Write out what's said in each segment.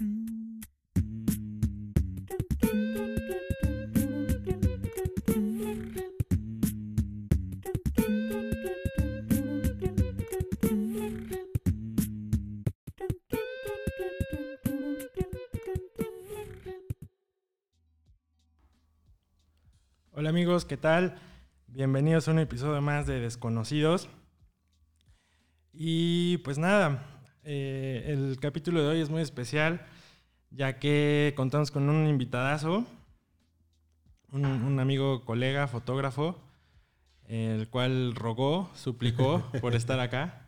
Hola amigos, ¿qué tal? Bienvenidos a un episodio más de Desconocidos. Y pues nada, eh, el capítulo de hoy es muy especial, ya que contamos con un invitadazo, un, un amigo, colega, fotógrafo, el cual rogó, suplicó por estar acá,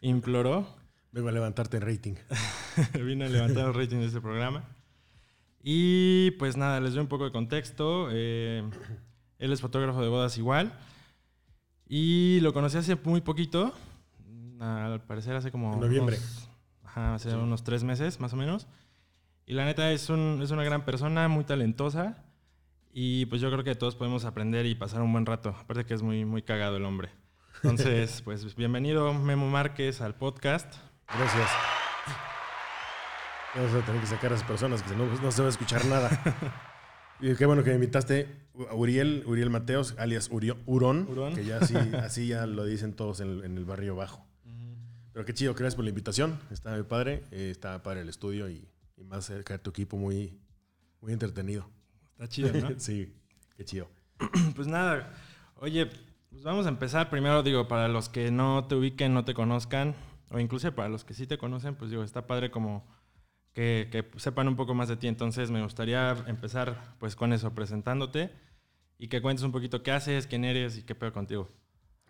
imploró. Vengo a levantarte en rating. Vino a levantar el rating de este programa. Y pues nada, les doy un poco de contexto. Eh, él es fotógrafo de bodas igual. Y lo conocí hace muy poquito. Al parecer hace como... En noviembre. Unos, ajá, hace unos tres meses más o menos. Y la neta es, un, es una gran persona, muy talentosa. Y pues yo creo que todos podemos aprender y pasar un buen rato. Aparte que es muy, muy cagado el hombre. Entonces, pues bienvenido Memo Márquez al podcast. Gracias. Vamos a tener que sacar a esas personas que no, no se va a escuchar nada. y qué bueno que me invitaste a Uriel, Uriel Mateos, alias Urio, Urón, Urón. que ya así, así ya lo dicen todos en el, en el barrio bajo. Pero qué chido, gracias por la invitación. Está muy padre, eh, está padre el estudio y, y más cerca de tu equipo, muy, muy entretenido. Está chido, ¿no? sí, qué chido. Pues nada, oye, pues vamos a empezar primero, digo, para los que no te ubiquen, no te conozcan, o incluso para los que sí te conocen, pues digo, está padre como que, que sepan un poco más de ti. Entonces me gustaría empezar pues con eso, presentándote y que cuentes un poquito qué haces, quién eres y qué pedo contigo.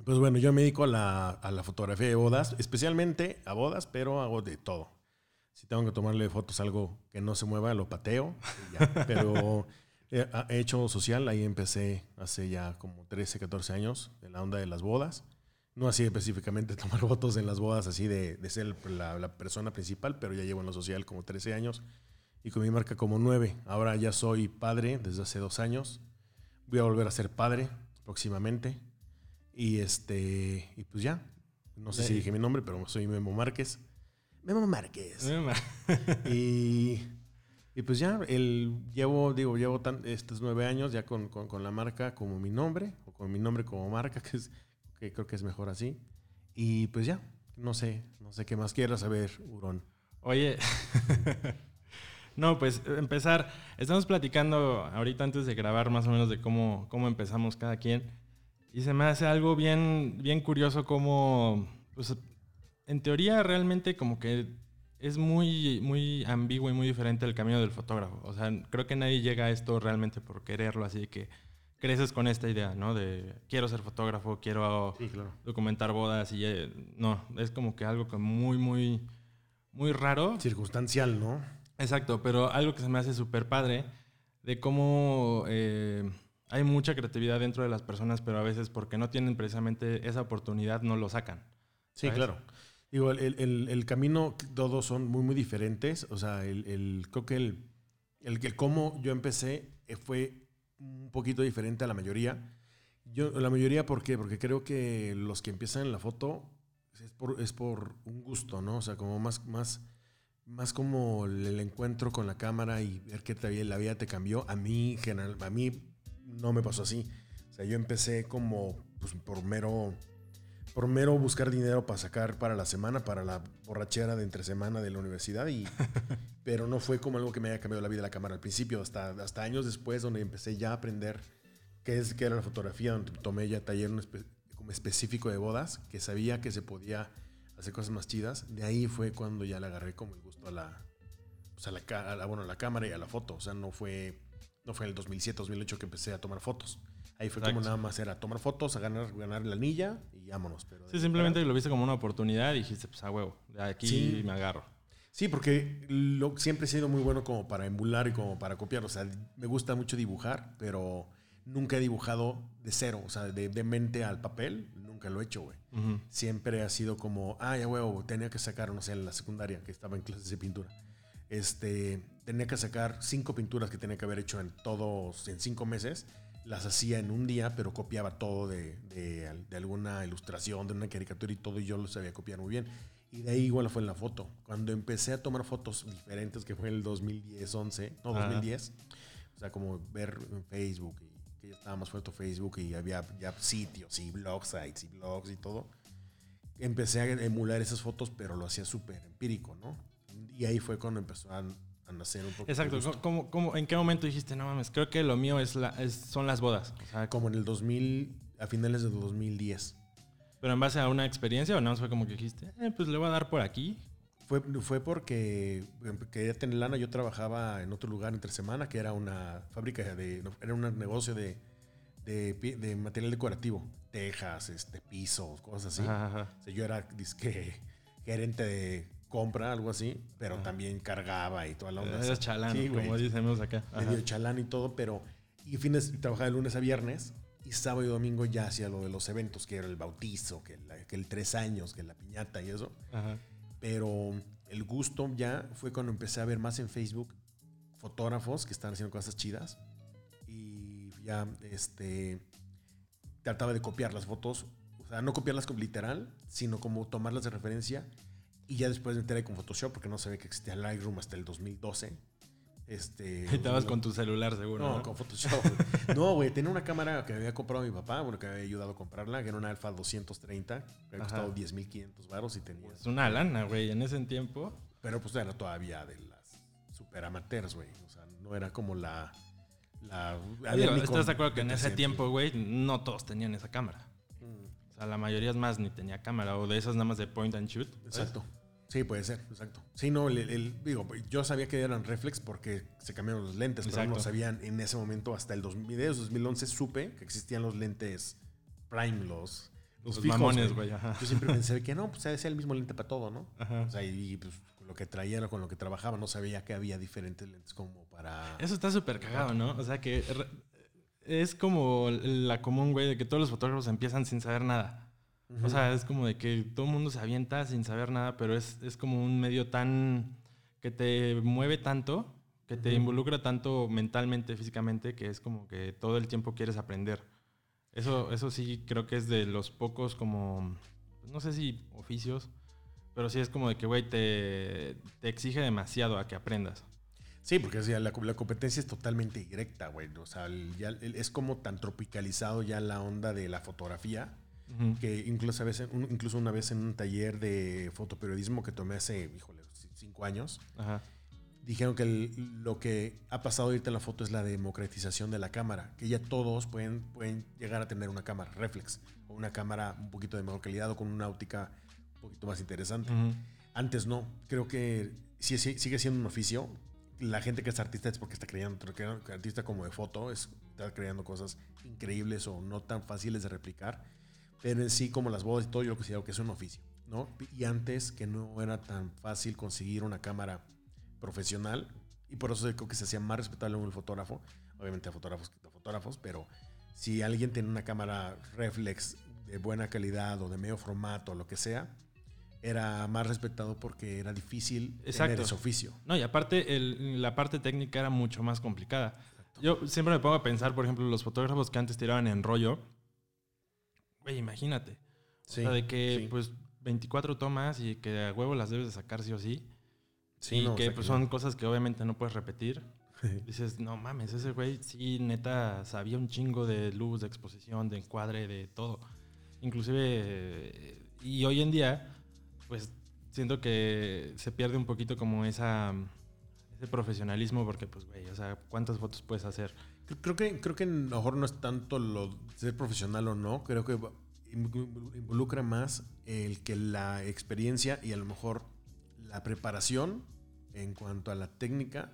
Pues bueno, yo me dedico a la, a la fotografía de bodas, especialmente a bodas, pero hago de todo. Si tengo que tomarle fotos algo que no se mueva, lo pateo. y ya. Pero he, he hecho social, ahí empecé hace ya como 13, 14 años, en la onda de las bodas. No así específicamente tomar fotos en las bodas, así de, de ser la, la persona principal, pero ya llevo en lo social como 13 años y con mi marca como 9. Ahora ya soy padre desde hace dos años. Voy a volver a ser padre próximamente. Y este, y pues ya. No sé si Sí. dije mi nombre, pero soy Memo Márquez. Memo Márquez. Eh, y, y pues ya, el, llevo, digo, llevo tan, estos nueve años ya con, con, con la marca como mi nombre, o con mi nombre como marca, que, es, que creo que es mejor así. Y pues ya, no sé, no sé qué más quieras saber, Hurón. Oye, no, pues empezar, estamos platicando ahorita antes de grabar más o menos de cómo, cómo empezamos cada quien. Y se me hace algo bien, bien curioso como, pues, en teoría realmente como que es muy, muy ambiguo y muy diferente el camino del fotógrafo. O sea, creo que nadie llega a esto realmente por quererlo, así que creces con esta idea, ¿no? De quiero ser fotógrafo, quiero Sí, claro. documentar bodas y eh, no, es como que algo que muy, muy, muy raro. Circunstancial, ¿no? Exacto, pero algo que se me hace súper padre de cómo eh, hay mucha creatividad dentro de las personas, pero a veces porque no tienen precisamente esa oportunidad no lo sacan. Sí, ¿sabes? claro. Digo, el, el- el camino, todos son muy, muy diferentes. O sea, el, el- creo que el, el, cómo yo empecé eh, fue un poquito diferente a la mayoría. Yo, la mayoría, ¿por qué? Porque creo que los que empiezan en la foto es por, es por un gusto, ¿no? O sea, como más, más, más como el, encuentro con la cámara y ver que te- la vida te cambió. A mí, general, a mí no me pasó así. O sea, yo empecé como pues, por mero por mero buscar dinero para sacar para la semana, para la borrachera de entre semana de la universidad, y, pero no fue como algo que me haya cambiado la vida la cámara al principio, hasta, hasta años después, donde empecé ya a aprender qué, es, qué era la fotografía, donde tomé ya taller un espe- como específico de bodas, que sabía que se podía hacer cosas más chidas. De ahí fue cuando ya le agarré como el gusto a la, pues a la, a la- bueno, a la cámara y a la foto. O sea, no fue, no fue en el 2007, 2008 que empecé a tomar fotos. Ahí fue como nada más era tomar fotos, a ganar, ganar la anilla y vámonos. Pero Sí, simplemente lo viste como una oportunidad y dijiste, pues a huevo, de aquí Sí. me agarro. Sí, porque lo, siempre he sido muy bueno como para emular y como para copiar. O sea, me gusta mucho dibujar, pero nunca he dibujado de cero, o sea, de, de mente al papel, nunca lo he hecho, güey. Siempre ha sido como, ah, ya huevo, tenía que sacar, no sé, en la secundaria, que estaba en clases de pintura. Este, tenía que sacar cinco pinturas que tenía que haber hecho en todos, en cinco meses. Las hacía en un día, pero copiaba todo de, de- de alguna ilustración, de una caricatura y todo, y yo lo sabía copiar muy bien. Y de ahí igual fue en la foto. Cuando empecé a tomar fotos diferentes, que fue en el 2010, 11, no, Ajá. 2010. O sea, como ver en Facebook, y que ya estaba más fuerte Facebook y había ya sitios y blog sites y blogs y todo. Empecé a emular esas fotos, pero lo hacía súper empírico, ¿no? Y ahí fue cuando empezó a, nacer un poco. Exacto. gusto. ¿Cómo, cómo- en qué momento dijiste, no mames, creo que lo mío es la, es- son las bodas? O sea, Como en el 2000, a finales de 2010. pero en base a una experiencia o no fue como que dijiste, eh, pues le voy a dar por aquí. Fue, fue porque em, quería tener lana. Yo trabajaba en otro lugar entre semana, que era una fábrica de. Era un negocio de, de, material decorativo. Tejas, este, pisos, cosas así. Ajá, ajá. O sea, yo era disque gerente de compra, algo así, pero también cargaba y toda la onda. Eres chalán, Sí, como decimos acá. Ajá. medio chalán y todo, pero. Y fines, trabajaba de lunes a viernes. Y sábado y domingo ya hacía lo de los eventos, que era el bautizo, que, la- que el tres años, que la piñata y eso Ajá. pero el gusto ya fue cuando empecé a ver más en Facebook fotógrafos que están haciendo cosas chidas y ya este trataba de copiar las fotos, o sea, no copiarlas como literal, sino como tomarlas de referencia y ya después me enteré con Photoshop porque no sabía que existía Lightroom hasta el 2012. Este, estabas con tu celular seguro. no, ¿no? con Photoshop. No, güey, tenía una cámara que me había comprado mi papá, bueno, que me había ayudado a comprarla, que era una Alpha 230, que había costado 10.500 baros y tenía Es una lana, güey, en ese tiempo. pero pues era todavía de las super amateurs, güey. O sea, no era como la. ¿Estás de acuerdo que en ese 700, tiempo, güey, no todos tenían esa cámara? Sea, la mayoría es más ni tenía cámara o de esas nada más de point and shoot. ¿sabes? Exacto. Sí, puede ser, exacto. Sí, no, el, el- digo, yo sabía que eran reflex porque se cambiaron los lentes, pero no Exacto. sabían en ese momento, hasta el 2000, de 2011, supe que existían los lentes Prime, los, los, Los fijos, mamones, güey. Yo siempre pensé que no, pues ser el mismo lente para todo, ¿no? Ajá. O sea, y pues con lo que traía con lo que trabajaba, no sabía que había diferentes lentes como para... Eso está súper cagado, ¿no? O sea, que es como la común, güey, de que todos los fotógrafos empiezan sin saber nada. O sea, es como de que todo el mundo se avienta sin saber nada, pero es, es como un medio tan... que te mueve tanto, que te involucra tanto mentalmente, físicamente, que es como que todo el tiempo quieres aprender. Eso, eso sí creo que es de los pocos como... no sé si oficios, pero sí es como de que, güey, te, te exige demasiado a que aprendas. Sí, porque o sea, la, la competencia es totalmente directa, güey. O sea, el- ya el- es como tan tropicalizado ya la onda de la fotografía Ujú. que incluso, a veces, un- incluso una vez en un taller de fotoperiodismo que tomé hace, híjole, cinco años, Ajá. dijeron que el- lo que ha pasado ahorita en la foto es la democratización de la cámara, que ya todos pueden, pueden llegar a tener una cámara reflex o una cámara un poquito de mejor calidad o con una óptica un poquito más interesante. Ujú. Antes no, creo que sí, sí- sigue siendo un oficio. La gente que es artista es porque está creando, artista como de foto, es, está creando cosas increíbles o no tan fáciles de replicar. Pero en sí, como las bodas y todo, yo considero que es un oficio, ¿no? Y antes que no era tan fácil conseguir una cámara profesional y por eso creo que se hacía más respetable el fotógrafo. Obviamente a fotógrafos, a fotógrafos, pero si alguien tiene una cámara reflex de buena calidad o de medio formato lo que sea, era más respetado porque era difícil tener Exacto. ese oficio. No, y aparte el- la parte técnica era mucho más complicada. Yo siempre me pongo a pensar, por ejemplo, los fotógrafos que antes tiraban en rollo. Güey, imagínate. O sea, de que sí. pues 24 tomas y que a huevo las debes de sacar sí o sí. Sí, y no, o que sea pues, que- son cosas que obviamente no puedes repetir. Dices, no mames, ese güey sí, neta, sabía un chingo de luz, de exposición, de encuadre, de todo. Inclusive, eh, y hoy en día, pues siento que se pierde un poquito como esa, ese profesionalismo porque, pues, güey, o sea, ¿cuántas fotos puedes hacer? Creo- que, creo que a lo mejor no es tanto lo ser profesional o no, creo que involucra más el que la experiencia y a lo mejor la preparación en cuanto a la técnica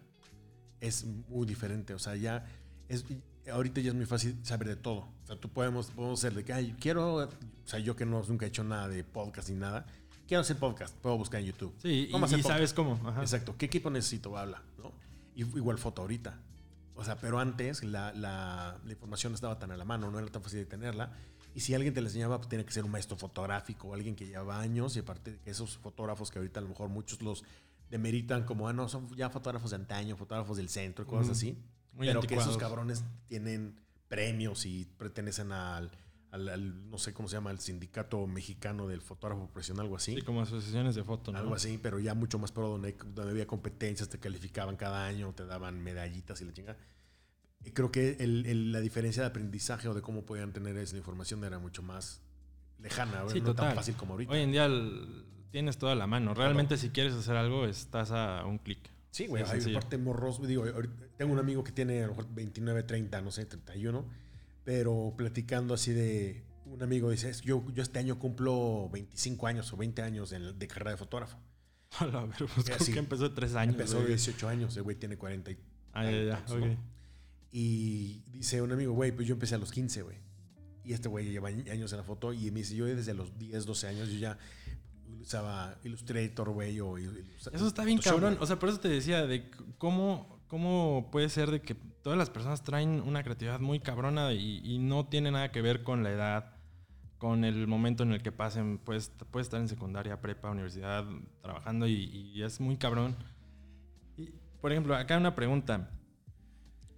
es muy diferente. O sea, ya es, ahorita ya es muy fácil saber de todo. O sea, tú podemos, podemos ser de que, ay, quiero, o sea, yo que no, nunca he hecho nada de podcast ni nada, quiero hacer podcast, puedo buscar en YouTube. Sí, y, ¿Cómo hacer y sabes cómo. Ajá. Exacto. ¿Qué equipo necesito? Habla, ¿no? Y igual foto ahorita. O sea, pero antes la, la- la información estaba tan a la mano, no era tan fácil de tenerla. Y si alguien te la enseñaba, pues tenía que ser un maestro fotográfico, alguien que llevaba años. Y aparte de que esos fotógrafos que ahorita a lo mejor muchos los demeritan como, ah, no, son ya fotógrafos de antaño, fotógrafos del centro, cosas Ujú. así. Muy pero que esos cabrones tienen premios y pertenecen al, al, no sé cómo se llama, el sindicato mexicano del fotógrafo profesional, algo así. Sí, como asociaciones de foto, ¿no? Algo así, pero ya mucho más pro, donde, donde había competencias, te calificaban cada año, te daban medallitas y la chingada. Y creo que el, el, la diferencia de aprendizaje o de cómo podían tener esa información era mucho más lejana, sí, no total. tan fácil como ahorita. Hoy en día el, tienes toda la mano. Realmente si quieres hacer algo, estás a un clic. Sí, güey, Sí, hay parte morros. Digo, tengo un amigo que tiene a lo mejor 29, 30, no sé, 31, pero platicando así de. Un amigo dice: "Es- yo, yo este año cumplo 25 años o 20 años de, de carrera de fotógrafo. A la ver, pues así. que empezó de tres años. Empezó de güey. 18 años, el güey tiene 40 y Ah, ya, ya. ¿no? Y dice un amigo, güey, pues yo empecé a los 15, güey. Y este güey lleva años en la foto y me dice, yo desde los 10, 12 años yo ya usaba Illustrator, güey, o... Eso está bien Photoshop, cabrón. O sea, por eso te decía de cómo, cómo puede ser de que todas las personas traen una creatividad muy cabrona y, no tiene nada que ver con la edad, con el momento en el que pasen. Puedes estar en secundaria, prepa, universidad, trabajando y, y es muy cabrón. Y, por ejemplo, acá una pregunta.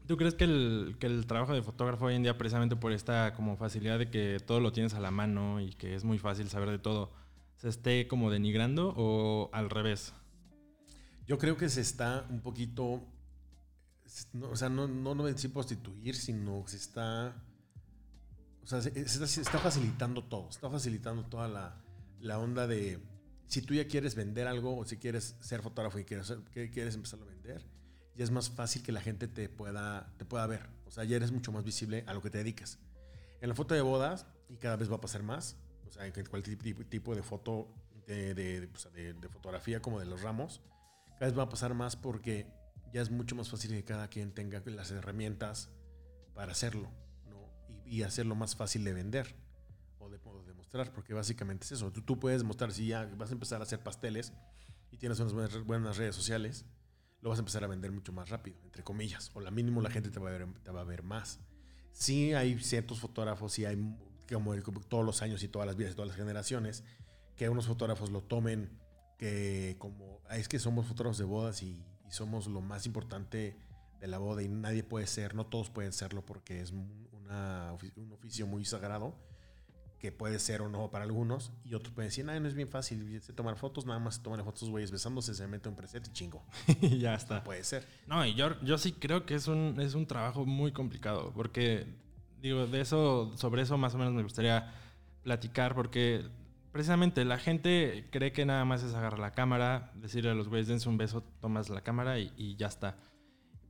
¿Tú crees que el, que el trabajo de fotógrafo hoy en día, precisamente por esta como facilidad de que todo lo tienes a la mano y que es muy fácil saber de todo, se esté como denigrando o al revés? Yo creo que se está un poquito... no, o sea, no, no, no sí prostituir, sino se está... O sea, se, está, facilitando todo. Está facilitando toda la, la onda de... Si tú ya quieres vender algo o si quieres ser fotógrafo y quieres, quieres empezarlo a vender, ya es más fácil que la gente te pueda, te pueda ver. O sea, ya eres mucho más visible a lo que te dedicas. En la foto de bodas, y cada vez va a pasar más, o sea, en cualquier tipo, de foto, de, sea, de- de fotografía como de los ramos, cada vez va a pasar más porque ya es mucho más fácil que cada quien tenga las herramientas para hacerlo, ¿no? Y, y hacerlo más fácil de vender o de, o de mostrar, porque básicamente es eso. Tú, tú puedes mostrar, si ya vas a empezar a hacer pasteles y tienes unas buenas, buenas redes sociales, lo vas a empezar a vender mucho más rápido, entre comillas, o la mínimo la gente te va a ver, te va a ver más. Sí hay ciertos fotógrafos, sí hay, como, el- como todos los años y todas las vidas y todas las generaciones, que unos fotógrafos lo tomen que como "Ah, es que somos fotógrafos de bodas y, y somos lo más importante de la boda y nadie puede ser, no todos pueden serlo porque es un- una un oficio muy sagrado que puede ser o no para algunos y otros pueden decir, "Ay, no es bien fácil, tomar fotos, nada más toman fotos güeyes besándose, se mete un preset y chingo. y ya está. Puede ser. No, y yo, yo sí creo que es un, es un trabajo muy complicado, porque, digo, de eso, sobre eso más o menos me gustaría platicar, porque precisamente la gente cree que nada más es agarrar la cámara, decirle a los güeyes, dense un beso, tomas la cámara y, y ya está.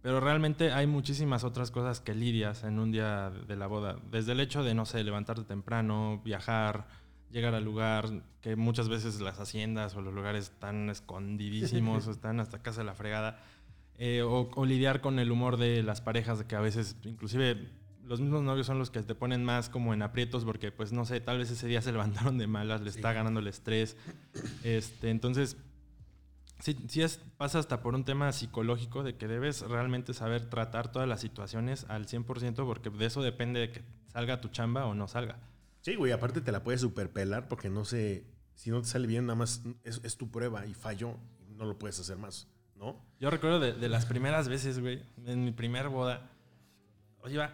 Pero realmente hay muchísimas otras cosas que lidias en un día de la boda. Desde el hecho de, no sé, levantarte temprano, viajar, llegar al lugar, que muchas veces las haciendas o los lugares están escondidísimos, o están hasta casa de la fregada. Eh, o, o lidiar con el humor de las parejas, que a veces, inclusive, los mismos novios son los que te ponen más como en aprietos porque, pues, no sé, tal vez ese día se levantaron de malas, les Sí. está ganando el estrés. Este, entonces, sí, sí es, pasa hasta por un tema psicológico de que debes realmente saber tratar todas las situaciones al 100% porque de eso depende de que salga tu chamba o no salga. Sí, güey, aparte te la puedes superpelar porque no sé, si no te sale bien, nada más es, es tu prueba y falló, no lo puedes hacer más, ¿no? Yo recuerdo de, de las primeras veces, güey, en mi primer boda, oye, iba,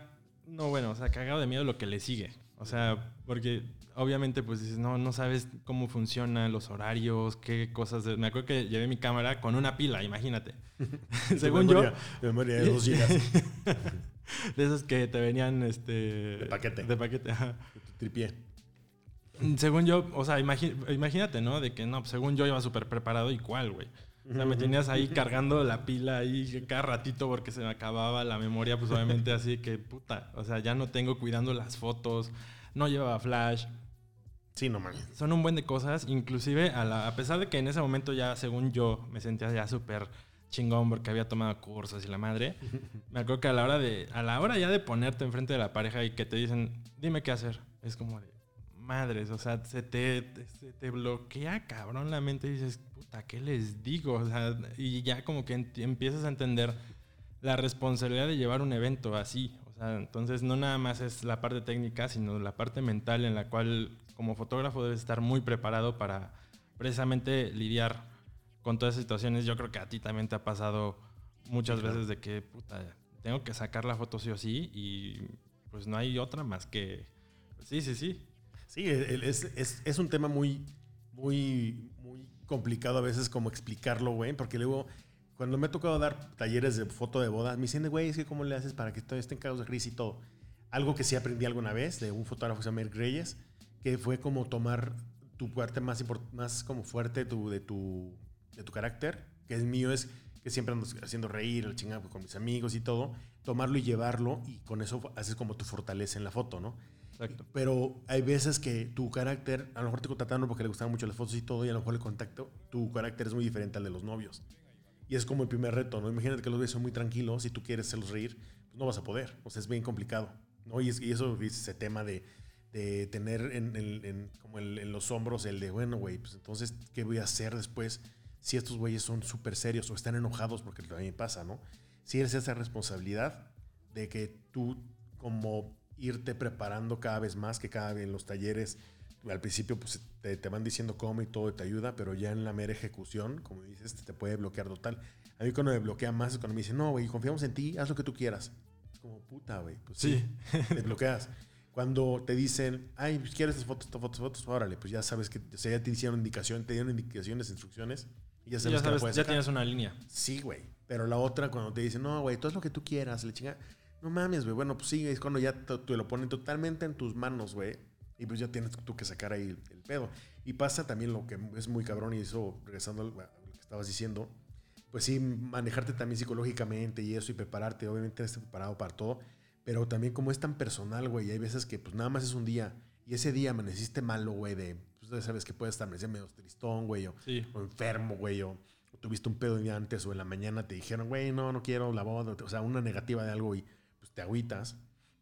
no, bueno, o sea, cagado de miedo lo que le sigue. O sea, porque obviamente, pues dices, no, no sabes cómo funcionan los horarios, qué cosas. de- Me acuerdo que llevé mi cámara con una pila, imagínate. Según Tu yo, memoria- Memoria de dos gigas. de esos que te venían, este. De paquete. De paquete, ajá. tu tripié. Según yo, o sea, imagínate, ¿no? De que no, según yo iba súper preparado y cuál, güey. O sea, me tenías ahí cargando la pila ahí cada ratito porque se me acababa la memoria, pues obviamente así que puta. O sea, ya no tengo cuidando las fotos, no llevaba flash. Sí, no mames. Son un buen de cosas, inclusive a, la- a pesar de que en ese momento ya, según yo, me sentía ya súper chingón porque había tomado cursos y la madre. Me acuerdo que a la hora de a la hora ya de ponerte enfrente de la pareja y que te dicen, "Dime qué hacer." Es como de madres, o sea, se te, te- se te bloquea cabrón la mente y dices, "Puta, ¿qué les digo?" O sea, y ya como que empiezas a entender la responsabilidad de llevar un evento así. O sea, entonces no nada más es la parte técnica, sino la parte mental en la cual como fotógrafo debes estar muy preparado para precisamente lidiar con todas esas situaciones. Yo creo que a ti también te ha pasado muchas claro. veces de que, puta, tengo que sacar la foto sí o sí y pues no hay otra más que Sí, sí, sí. Sí, es, es, es un tema muy, muy complicado a veces como explicarlo, güey, porque luego cuando me ha tocado dar talleres de foto de boda, me dicen, güey, es que cómo le haces para que todo esté en caos de gris y todo. Algo que sí aprendí alguna vez de un fotógrafo que se llama Eric Reyes, que fue como tomar tu parte más, más como fuerte de, tu, de tu carácter, que el mío es que siempre ando haciendo reír, el chingado con mis amigos y todo, tomarlo y llevarlo y con eso haces como tu fortaleza en la foto, ¿no? Exacto. Pero hay veces que tu carácter, a lo mejor te contrataron porque le gustaban mucho las fotos y todo, y a lo mejor el contacto, tu carácter es muy diferente al de los novios. Y es como el primer reto, ¿no? Imagínate que los novios son muy tranquilos y tú quieres hacerlos reír, pues no vas a poder. O sea, es bien complicado, ¿no? Y, es, y eso es ese tema de, de tener en, en, como en los hombros el de, bueno, güey, pues entonces, ¿qué voy a hacer después si estos güeyes son súper serios o están enojados? Porque también pasa, ¿no? Si eres esa responsabilidad de que tú como irte preparando cada vez más, que cada vez en los talleres al principio pues, te, te, van diciendo cómo y todo te ayuda, pero ya en la mera ejecución, como dices, te puede bloquear total. A mí cuando me bloquea más es cuando me dicen, no, güey, confiamos en ti, haz lo que tú quieras. Es como, puta, güey. Pues sí, te bloqueas. Cuando te dicen, ay, pues, quieres estas fotos, estas fotos, fotos, órale, pues ya sabes que o sea, ya te hicieron indicación, te dieron indicaciones, instrucciones, y ya sabes, ya, sabes, ya tienes una línea. Sí, güey. Pero la otra, cuando te dicen, no, güey, todo es lo que tú quieras, le chinga, no mames, güey. Bueno, pues sí, es cuando ya te, te lo ponen totalmente en tus manos, güey y pues ya tienes tú que sacar ahí el, pedo. Y pasa también lo que es muy cabrón, y eso, regresando a lo que estabas diciendo, pues sí, manejarte también psicológicamente y eso, y prepararte, obviamente estar preparado para todo, pero también como es tan personal, güey, hay veces que pues nada más es un día, y ese día amaneciste malo, güey, de, pues sabes que puedes estar medio tristón, güey, o, o enfermo, güey, o, tuviste un pedo de antes, o en la mañana te dijeron, güey, no, no quiero la boda, o sea, una negativa de algo y pues te agüitas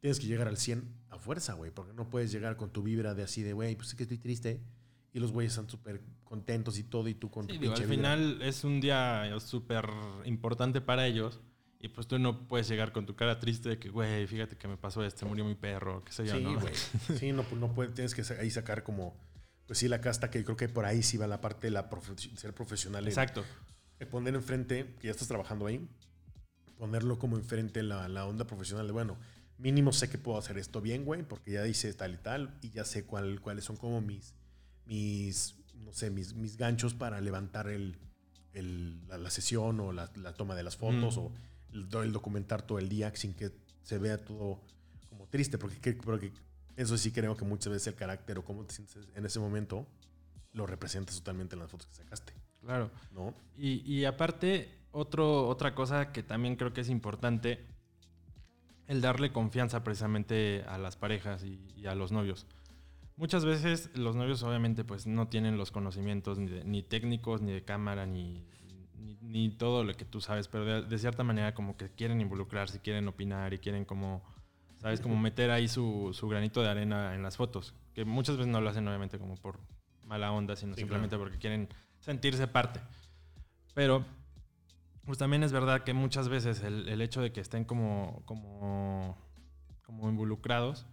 tienes que llegar al 100 a fuerza, güey, porque no puedes llegar con tu vibra de así de, güey, pues es que estoy triste. Y los güeyes están súper contentos y todo, y tú con tu Al final es un día súper importante para ellos. Y pues tú no puedes llegar con tu cara triste de que, güey, fíjate que me pasó esto, murió mi perro, qué sé yo, sí, ¿no? Sí, no, pues no puedes, tienes que ahí sacar como, pues sí, la casta, que creo que por ahí sí va la parte de la ser profesional. Exacto. En, poner enfrente, que ya estás trabajando ahí, ponerlo como enfrente la, la onda profesional de, bueno, mínimo sé que puedo hacer esto bien, güey, porque ya hice tal y tal y ya sé cuál, cuáles son como mis, mis, no sé, mis, mis ganchos para levantar el, el la, sesión o la, la, toma de las fotos o el, el, documentar todo el día sin que se vea todo como triste, porque, porque eso sí creo que muchas veces el carácter o cómo te sientes en ese momento lo representas totalmente en las fotos que sacaste. Claro. ¿No? Y, y aparte, otro, otra cosa que también creo que es importante el darle confianza precisamente a las parejas y, a los novios. Muchas veces los novios obviamente pues no tienen los conocimientos ni, técnicos, ni de cámara, ni, ni, todo lo que tú sabes, pero de, cierta manera como que quieren involucrarse, quieren opinar y quieren como, ¿sabes? Como meter ahí su, su, granito de arena en las fotos, que muchas veces no lo hacen obviamente como por mala onda, sino simplemente porque quieren sentirse parte. Pero pues también es verdad que muchas veces el, hecho de que estén como, como, como involucrados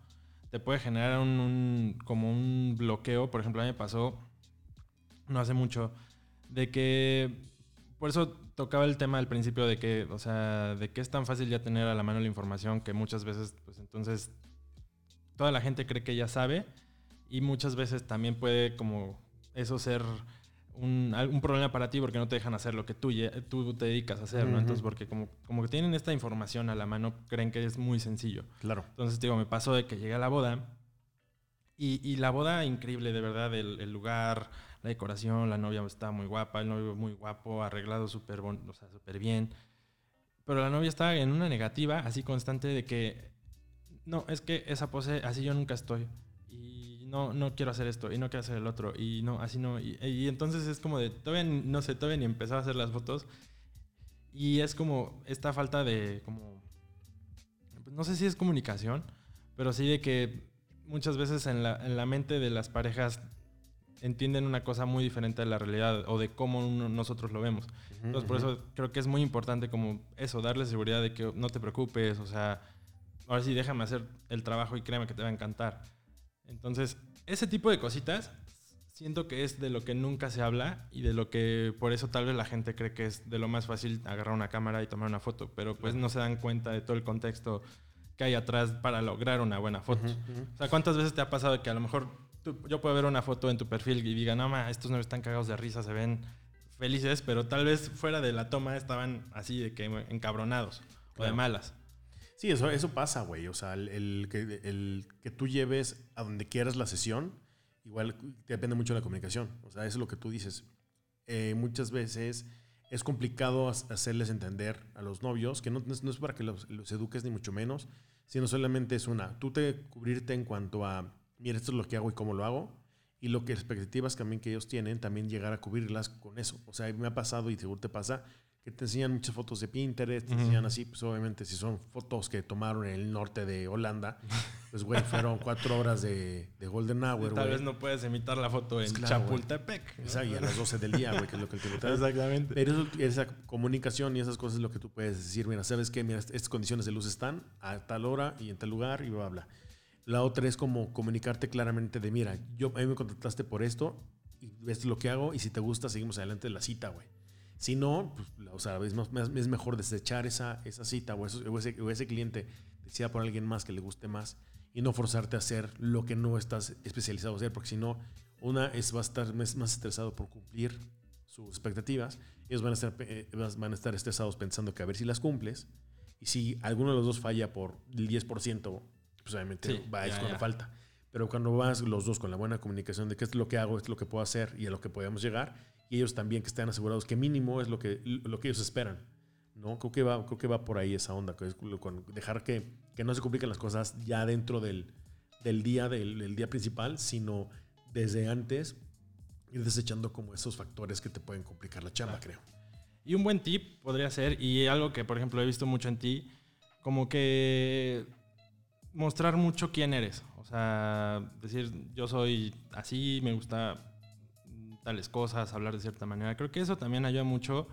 te puede generar un, como un bloqueo. Por ejemplo, a mí me pasó no hace mucho de que por eso tocaba el tema al principio de que, o sea, de que es tan fácil ya tener a la mano la información que muchas veces, pues entonces toda la gente cree que ya sabe y muchas veces también puede como eso ser un, problema para ti porque no te dejan hacer lo que tú, tú te dedicas a hacer, ¿no? Entonces, porque como, como que tienen esta información a la mano, creen que es muy sencillo. Claro. Entonces, digo, me pasó de que llegué a la boda y, y la boda increíble, de verdad, el, lugar, la decoración, la novia estaba muy guapa, el novio muy guapo, arreglado súper o sea, bien. Pero la novia estaba en una negativa así constante de que, no, es que esa pose, así yo nunca estoy no, no quiero hacer esto y no quiero hacer el otro y no, así no. Y, entonces es como de, todavía, no sé, todavía ni empezaba a hacer las fotos y es como esta falta de, como, pues no sé si es comunicación, pero sí de que muchas veces en la, en la mente de las parejas entienden una cosa muy diferente de la realidad o de cómo nosotros lo vemos. Entonces, por eso creo que es muy importante como eso, darle seguridad de que no te preocupes, o sea, ahora sí déjame hacer el trabajo y créeme que te va a encantar. Entonces, ese tipo de cositas siento que es de lo que nunca se habla y de lo que por eso tal vez la gente cree que es de lo más fácil agarrar una cámara y tomar una foto, pero pues no se dan cuenta de todo el contexto que hay atrás para lograr una buena foto. O sea, ¿cuántas veces te ha pasado que a lo mejor yo puedo ver una foto en tu perfil y diga, no, ma, estos no están cagados de risa, se ven felices, pero tal vez fuera de la toma estaban así de que encabronados o de malas. Sí, eso, eso pasa, güey. O sea, el, que, el que tú lleves a donde quieras la sesión, igual depende mucho de la comunicación. O sea, eso es lo que tú dices. Eh, muchas veces es complicado hacerles entender a los novios que no, no es para que los, los, eduques ni mucho menos, sino solamente es una, tú te cubrirte en cuanto a, mira, esto es lo que hago y cómo lo hago, y lo que expectativas también que ellos tienen, también llegar a cubrirlas con eso. O sea, me ha pasado y seguro te pasa que te enseñan muchas fotos de Pinterest, te enseñan así, pues obviamente si son fotos que tomaron en el norte de Holanda, pues güey, fueron cuatro horas de, de Golden Hour, Tal vez no puedes imitar la foto en Chapultepec. Exacto, y a las 12 del día, güey, que es lo que el te Exactamente. Pero esa comunicación y esas cosas es lo que tú puedes decir, mira, ¿sabes qué? Mira, estas condiciones de luz están a tal hora y en tal lugar y bla, bla. La otra es como comunicarte claramente de, mira, yo, a mí me contrataste por esto y ves lo que hago y si te gusta seguimos adelante de la cita, güey. Si no, pues, o sea, es, es, mejor desechar esa, esa cita o, ese, o ese cliente decida por alguien más que le guste más y no forzarte a hacer lo que no estás especializado a hacer, porque si no, una es, va a estar más, estresado por cumplir sus expectativas, ellos van a, estar, eh, van a estar estresados pensando que a ver si las cumples, y si alguno de los dos falla por el 10%, pues obviamente va a ir con falta. Pero cuando vas los dos con la buena comunicación de qué es lo que hago, es lo que puedo hacer y a lo que podemos llegar, y ellos también que estén asegurados que mínimo es lo que, lo que ellos esperan. ¿no? Creo, que va, creo que va por ahí esa onda, con dejar que, que no se compliquen las cosas ya dentro del, del día, del, día principal, sino desde antes ir desechando como esos factores que te pueden complicar la chamba, creo. Y un buen tip podría ser, y algo que por ejemplo he visto mucho en ti, como que mostrar mucho quién eres. O sea, decir, yo soy así, me gusta tales cosas, hablar de cierta manera. Creo que eso también ayuda mucho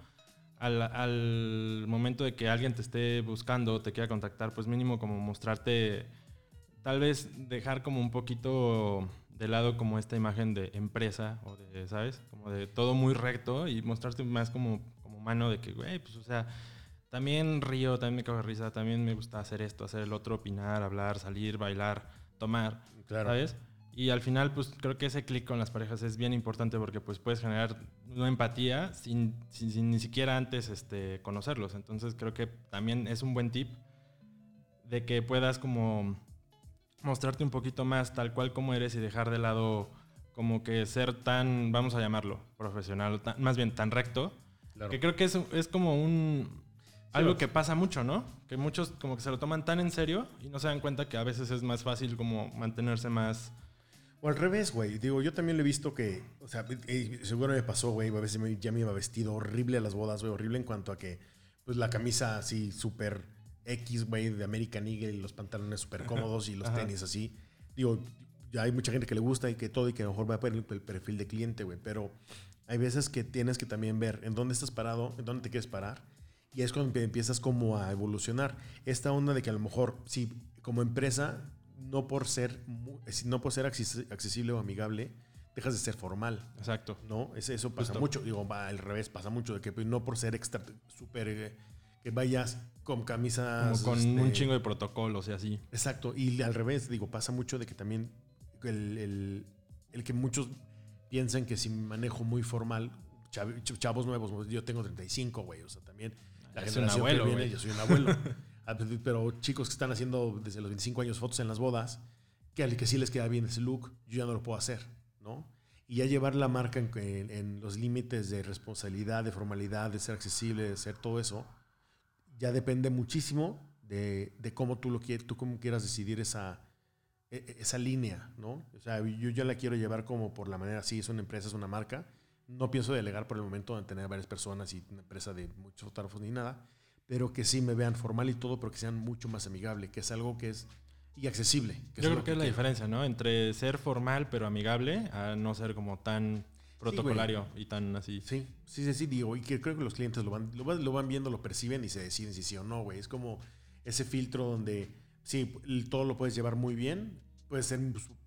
al, momento de que alguien te esté buscando, te quiera contactar, pues mínimo como mostrarte, tal vez dejar como un poquito de lado como esta imagen de empresa o de, ¿sabes? Como de todo muy recto y mostrarte más como, como humano de que, güey, pues o sea, también río, también me cago de risa, también me gusta hacer esto, hacer el otro, opinar, hablar, salir, bailar, tomar, claro. ¿sabes? Y al final, pues creo que ese clic con las parejas es bien importante porque pues puedes generar una empatía sin, sin, ni siquiera antes este, conocerlos. Entonces creo que también es un buen tip de que puedas como mostrarte un poquito más tal cual como eres y dejar de lado como que ser tan, vamos a llamarlo, profesional, más bien tan recto. Que creo que es, es como un... Algo que pasa mucho, ¿no? Que muchos como que se lo toman tan en serio y no se dan cuenta que a veces es más fácil como mantenerse más o al revés, güey. Digo, yo también lo he visto que, o sea, seguro me pasó, güey. A veces ya me iba vestido horrible a las bodas, güey. Horrible en cuanto a que, pues la camisa así súper X, güey, de American Eagle y los pantalones súper cómodos y los tenis así. Digo, ya hay mucha gente que le gusta y que todo y que a lo mejor va a poner el perfil de cliente, güey. Pero hay veces que tienes que también ver en dónde estás parado, en dónde te quieres parar. Y es cuando empiezas como a evolucionar. Esta onda de que a lo mejor, si como empresa no por ser, no por ser accesible o amigable, dejas de ser formal. Exacto. ¿No? Eso pasa mucho. Digo, va al revés, pasa mucho de que pues, no por ser extra, súper, eh, que vayas con camisas. Como con un este, chingo de protocolos y así. Exacto. Y al revés, digo, pasa mucho de que también el, que muchos piensan que si manejo muy formal, chavos nuevos, yo tengo 35, güey, o sea, también la generación abuelo, que viene, yo soy un abuelo. Ah, pues, pero chicos que están haciendo desde los 25 años fotos en las bodas, que al que sí les queda bien ese look, yo ya no lo puedo hacer, ¿no? Y ya llevar la marca en, los límites de responsabilidad, de formalidad, de ser accesible, de ser todo eso, ya depende muchísimo de, cómo tú lo quieres, tú cómo quieras decidir esa, e, e, esa línea, ¿no? O sea, yo ya la quiero llevar como por la manera, sí, es una empresa, es una marca. No pienso delegar por el momento en tener varias personas y una empresa de muchos fotógrafos ni nada pero que sí me vean formal y todo, pero que sean mucho más amigable, que es algo que es y accesible. Yo creo que, es la diferencia, ¿no? Entre ser formal pero amigable a no ser como tan protocolario y tan así. Sí, sí, sí, sí, digo, y que creo que los clientes lo van, lo, van viendo, lo perciben y se deciden si sí o no, güey. Es como ese filtro donde, sí, todo lo puedes llevar muy bien, puedes ser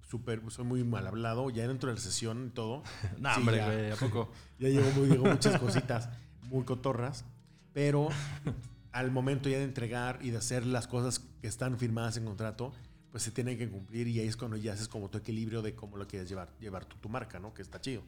súper, soy muy mal hablado, ya dentro de la sesión y todo. no, hombre, güey, ¿a poco? ya llevo, muy, muchas cositas muy cotorras, pero al momento ya de entregar y de hacer las cosas que están firmadas en contrato, pues se tienen que cumplir y ahí es cuando ya haces como tu equilibrio de cómo lo quieres llevar, llevar tu, tu marca, ¿no? Que está chido.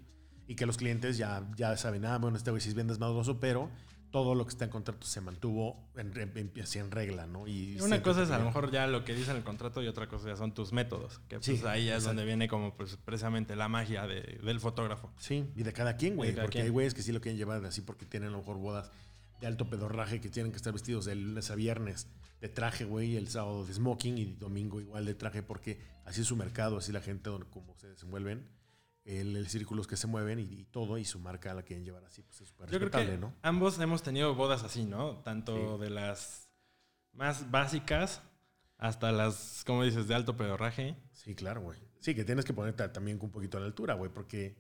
Y que los clientes ya, ya saben, ah, bueno, este güey sí es bien desmadroso, pero todo lo que está en contrato se mantuvo en, en, así en regla, ¿no? Y una cosa es a lo mejor ya lo que dice en el contrato y otra cosa ya son tus métodos, que pues ahí es donde viene como pues precisamente la magia de, del fotógrafo. Sí, y de cada quien, güey, porque hay güeyes que sí lo quieren llevar así porque tienen a lo mejor bodas de alto pedorraje que tienen que estar vestidos de lunes a viernes de traje, güey, el sábado de smoking y domingo igual de traje porque así es su mercado, así la gente donde como se desenvuelven el, el círculos que se mueven y, todo, y su marca la quieren llevar así, pues es súper respetable, ¿no? Ambos hemos tenido bodas así, ¿no? Tanto de las más básicas hasta las, como dices, de alto pedorraje. Sí, claro, güey. Sí, que tienes que ponerte también un poquito a la altura, güey, porque,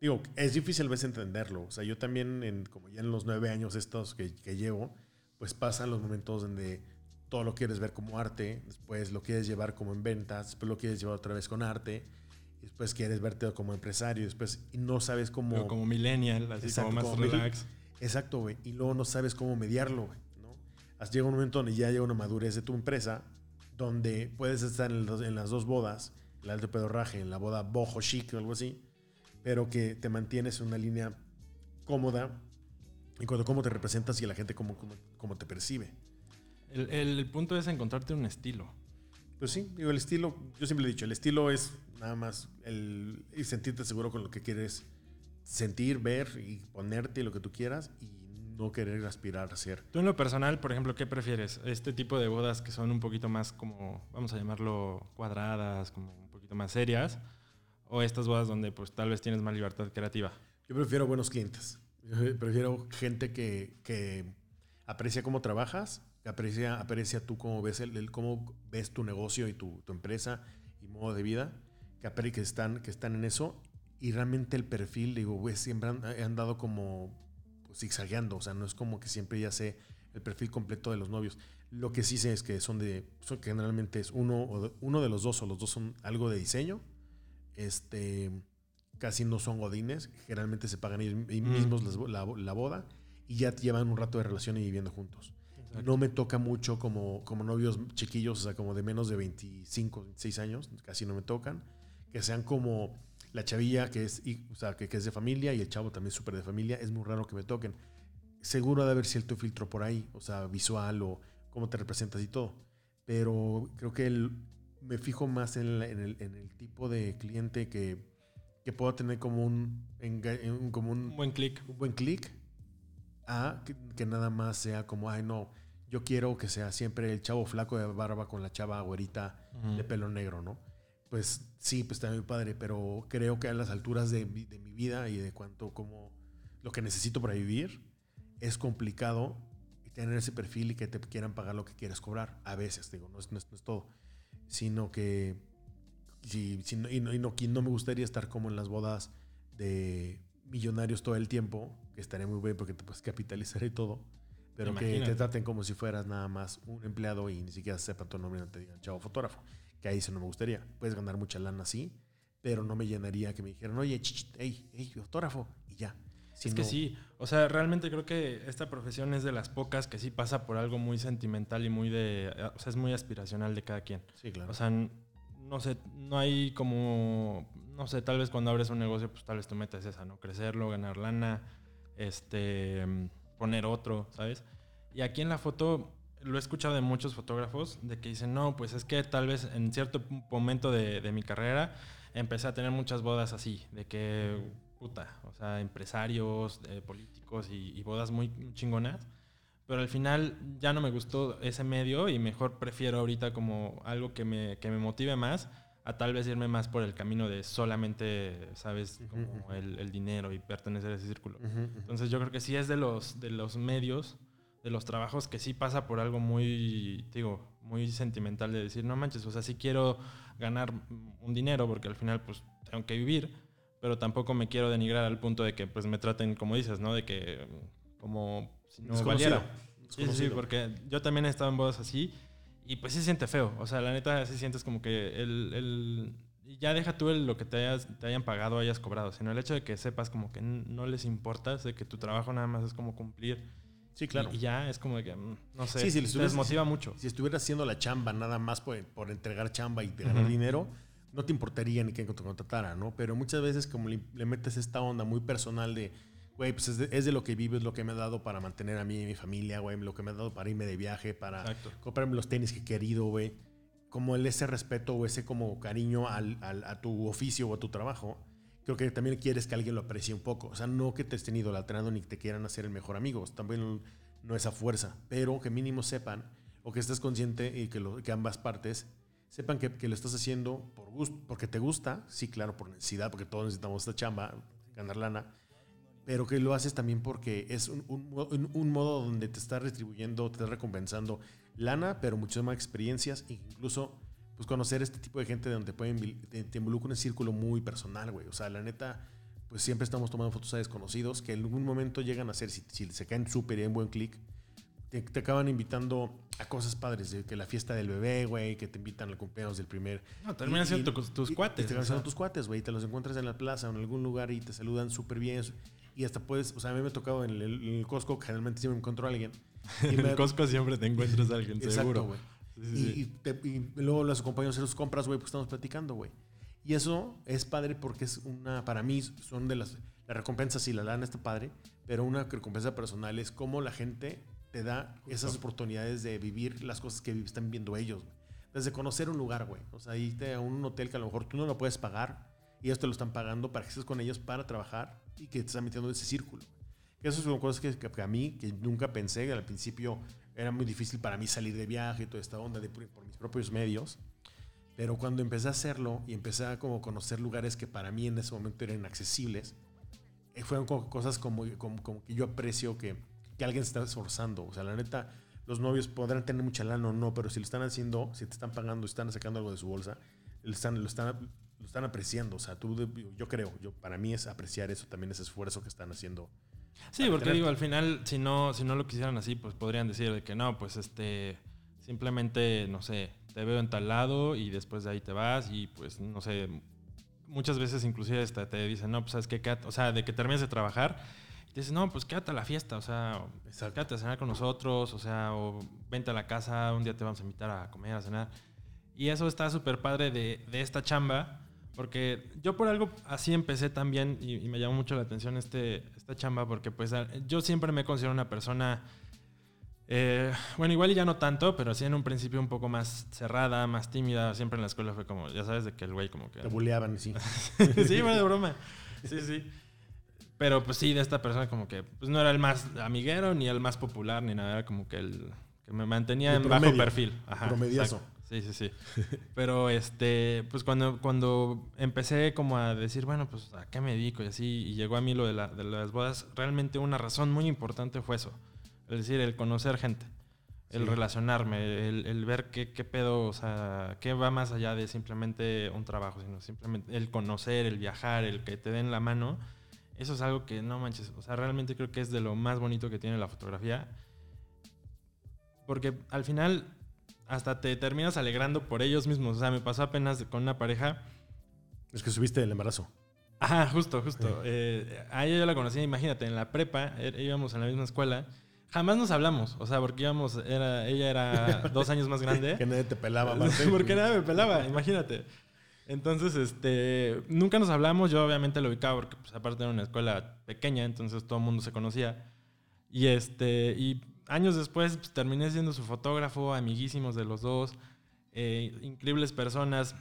digo, es difícil a veces entenderlo. O sea, yo también, en, como ya en los nueve años estos que, que llevo, pues pasan los momentos donde todo lo quieres ver como arte, después lo quieres llevar como en ventas, después lo quieres llevar otra vez con arte después quieres verte como empresario, después y no sabes cómo... como millennial, así como más relax. Exacto, güey. Y luego no sabes cómo mediarlo, güey. ¿no? Llega un momento donde ya llega una madurez de tu empresa, donde puedes estar en, las dos bodas, el alto pedorraje, en la boda bojo chic o algo así, pero que te mantienes en una línea cómoda en cuanto a cómo te representas y la gente cómo, cómo, te percibe. El, el, punto es encontrarte un estilo. Pues sí, digo, el estilo, yo siempre he dicho, el estilo es nada más el, y sentirte seguro con lo que quieres sentir, ver y ponerte lo que tú quieras y no querer aspirar a ser. Tú en lo personal, por ejemplo, ¿qué prefieres? ¿Este tipo de bodas que son un poquito más como, vamos a llamarlo, cuadradas, como un poquito más serias? ¿O estas bodas donde pues tal vez tienes más libertad creativa? Yo prefiero buenos clientes. prefiero gente que, que aprecia cómo trabajas, que aprecia, aprecia tú cómo ves, el, cómo ves tu negocio y tu, tu empresa y modo de vida que, que, están, que están en eso. Y realmente el perfil, digo, güey, siempre han, han dado como pues, zigzagueando. O sea, no es como que siempre ya sé el perfil completo de los novios. Lo que sí sé es que son de. Son, generalmente es uno, o uno de los dos, o los dos son algo de diseño. Este. Casi no son godines. Generalmente se pagan ellos mismos la, la, boda. Y ya llevan un rato de relación y viviendo juntos. No me toca mucho como, como novios chiquillos, o sea, como de menos de 25, 26 años. Casi no me tocan que sean como la chavilla que es, o sea, que, es de familia y el chavo también súper de familia, es muy raro que me toquen. Seguro de haber cierto filtro por ahí, o sea, visual o cómo te representas y todo. Pero creo que el, me fijo más en, el, en, el, tipo de cliente que, que puedo tener como un, como un, buen clic. Un buen clic a que, nada más sea como, ay, no, yo quiero que sea siempre el chavo flaco de barba con la chava güerita de pelo negro, ¿no? pues sí, pues está muy padre, pero creo que a las alturas de, mi vida y de cuánto, como lo que necesito para vivir, es complicado tener ese perfil y que te quieran pagar lo que quieres cobrar. A veces, digo, no es, no es, todo. Sino que, si, si no, y, no, y no, me gustaría estar como en las bodas de millonarios todo el tiempo, que estaría muy bien porque te puedes capitalizar y todo, pero que te traten como si fueras nada más un empleado y ni siquiera sepan tu nombre y no te digan chavo fotógrafo que ahí sí no me gustaría. Puedes ganar mucha lana así, pero no me llenaría que me dijeran, oye, hey, hey, autógrafo, y ya. Es que sí, o sea, realmente creo que esta profesión es de las pocas que sí pasa por algo muy sentimental y muy de, o sea, es muy aspiracional de cada quien. Sí, claro. O sea, no sé, no hay como, no sé, tal vez cuando abres un negocio, pues tal vez tu meta es esa, ¿no? Crecerlo, ganar lana, este, poner otro, ¿sabes? Y aquí en la foto, lo he escuchado de muchos fotógrafos de que dicen, no, pues es que tal vez en cierto momento de, mi carrera empecé a tener muchas bodas así, de que, puta, o sea, empresarios, eh, políticos y, bodas muy chingonas. Pero al final ya no me gustó ese medio y mejor prefiero ahorita como algo que me, que me motive más a tal vez irme más por el camino de solamente, ¿sabes? Como el, el dinero y pertenecer a ese círculo. Entonces yo creo que sí es de los, de los medios de los trabajos que sí pasa por algo muy, digo, muy sentimental de decir, no manches, o sea, sí quiero ganar un dinero porque al final pues tengo que vivir, pero tampoco me quiero denigrar al punto de que pues me traten como dices, ¿no? De que como si no valiera. Sí, sí, porque yo también he estado en bodas así y pues sí se siente feo, o sea, la neta sí sientes como que el, el ya deja tú el, lo que te, hayas, te hayan pagado hayas cobrado, sino el hecho de que sepas como que no les importa, de que tu trabajo nada más es como cumplir Sí, claro. Y, ya es como que, mm, no sé, Sí, si le te desmotiva mucho. Si estuvieras haciendo la chamba nada más por, por entregar chamba y de ganar Ujú. dinero, no te importaría ni que te contratara, ¿no? Pero muchas veces como le, le metes esta onda muy personal de, güey, pues es de, es de lo que vivo, es lo que me ha dado para mantener a mí y mi familia, güey, lo que me ha dado para irme de viaje, para Exacto. comprarme los tenis que he querido, güey. Como el ese respeto o ese como cariño al, al- a tu oficio o a tu trabajo, creo que también quieres que alguien lo aprecie un poco. O sea, no que te estén idolatrando ni que te quieran hacer el mejor amigo. También no es a fuerza, pero que mínimo sepan o que estés consciente y que, lo- que ambas partes sepan que, que lo estás haciendo por gusto, porque te gusta, sí, claro, por necesidad, porque todos necesitamos esta chamba, ganar lana, pero que lo haces también porque es un, un un- modo donde te está retribuyendo, te está recompensando lana, pero muchas más experiencias, e incluso pues conocer este tipo de gente donde pueden, te, involucra en un círculo muy personal, güey. O sea, la neta, pues siempre estamos tomando fotos a desconocidos que en algún momento llegan a ser, si, si se caen súper en buen clic, te, te acaban invitando a cosas padres, de que la fiesta del bebé, güey, que te invitan al cumpleaños del primer No, terminan siendo tus, cuates. Y te siendo tus cuates, güey. Te los encuentras en la plaza o en algún lugar y te saludan súper bien. Y hasta puedes, o sea, a mí me ha tocado en el, en el Costco, que generalmente siempre me encuentro a alguien. Y En me- el Costco siempre te encuentras a alguien, Exacto, seguro. güey. Sí, sí, Y, sí. y te- y luego los acompaño a hacer sus compras, güey, pues estamos platicando, güey. Y eso es padre porque es una, para mí, son de las, las recompensas y la lana está padre, pero una recompensa personal es cómo la gente te da esas oportunidades de vivir las cosas que están viendo ellos, güey. Desde conocer un lugar, güey. O sea, irte a un hotel que a lo mejor tú no lo puedes pagar y ellos te lo están pagando para que estés con ellos para trabajar y que te están metiendo en ese círculo. Esas son cosas que, que a mí, que nunca pensé, que al principio era muy difícil para mí salir de viaje y toda esta onda de, por por mis propios medios. Pero cuando empecé a hacerlo y empecé a como conocer lugares que para mí en ese momento eran inaccesibles, eh, fueron cosas como, como, como que yo aprecio que, que alguien se está esforzando. O sea, la neta, los novios podrán tener mucha lana o no, pero si lo están haciendo, si te están pagando, están sacando algo de su bolsa, lo están, lo están, lo están apreciando. O sea, tú, yo creo, yo, para mí es apreciar eso, también ese esfuerzo que están haciendo. Sí, porque tener- digo, al final, si no, si no lo quisieran así, pues podrían decir de que no, pues este, simplemente, no sé, te veo en tal lado y después de ahí te vas y pues, no sé, muchas veces inclusive hasta te dicen, no, pues sabes qué, Quédate- o sea, de que termines de trabajar dicen, no, pues quédate a la fiesta, o sea, Exacto. quédate a cenar con nosotros, o sea, o vente a la casa, un día te vamos a invitar a comer, a cenar. Y eso está súper padre de, de esta chamba, porque yo por algo así empecé también y, y me llamó mucho la atención este, esta chamba, porque pues yo siempre me considero una persona, eh, bueno, igual y ya no tanto, pero sí en un principio un poco más cerrada, más tímida. Siempre en la escuela fue como, ya sabes, de que el güey como que... Te buleaban, sí. sí, bueno, de broma. Sí, sí. Pero pues sí, de esta persona como que pues no era el más amiguero ni el más popular ni nada, era como que el que me mantenía El en bajo promedio, perfil. Ajá, promediazo. exacto. Sí, sí, sí. Pero este, pues cuando, cuando empecé como a decir, bueno, pues a qué me dedico y así, y llegó a mí lo de, la- de las bodas, realmente una razón muy importante fue eso. Es decir, el conocer gente, el Sí. relacionarme, el, el ver qué, qué pedo, o sea, qué va más allá de simplemente un trabajo, sino simplemente el conocer, el viajar, el que te den la mano. Eso es algo que no manches, o sea, realmente creo que es de lo más bonito que tiene la fotografía. Porque al final hasta te terminas alegrando por ellos mismos. O sea, me pasó apenas con una pareja. Es que subiste el embarazo. Ajá, justo, justo. Eh, a ella yo la conocí, imagínate, en la prepa, eh, íbamos en la misma escuela. Jamás nos hablamos, o sea, porque íbamos, era, ella era dos años más grande. Que nadie te pelaba, aparte. porque nada me pelaba, imagínate. Entonces, este, nunca nos hablamos, yo obviamente lo ubicaba porque pues, aparte era una escuela pequeña, entonces todo el mundo se conocía. Y este, y años después pues, terminé siendo su fotógrafo, amiguísimos de los dos, eh, increíbles personas.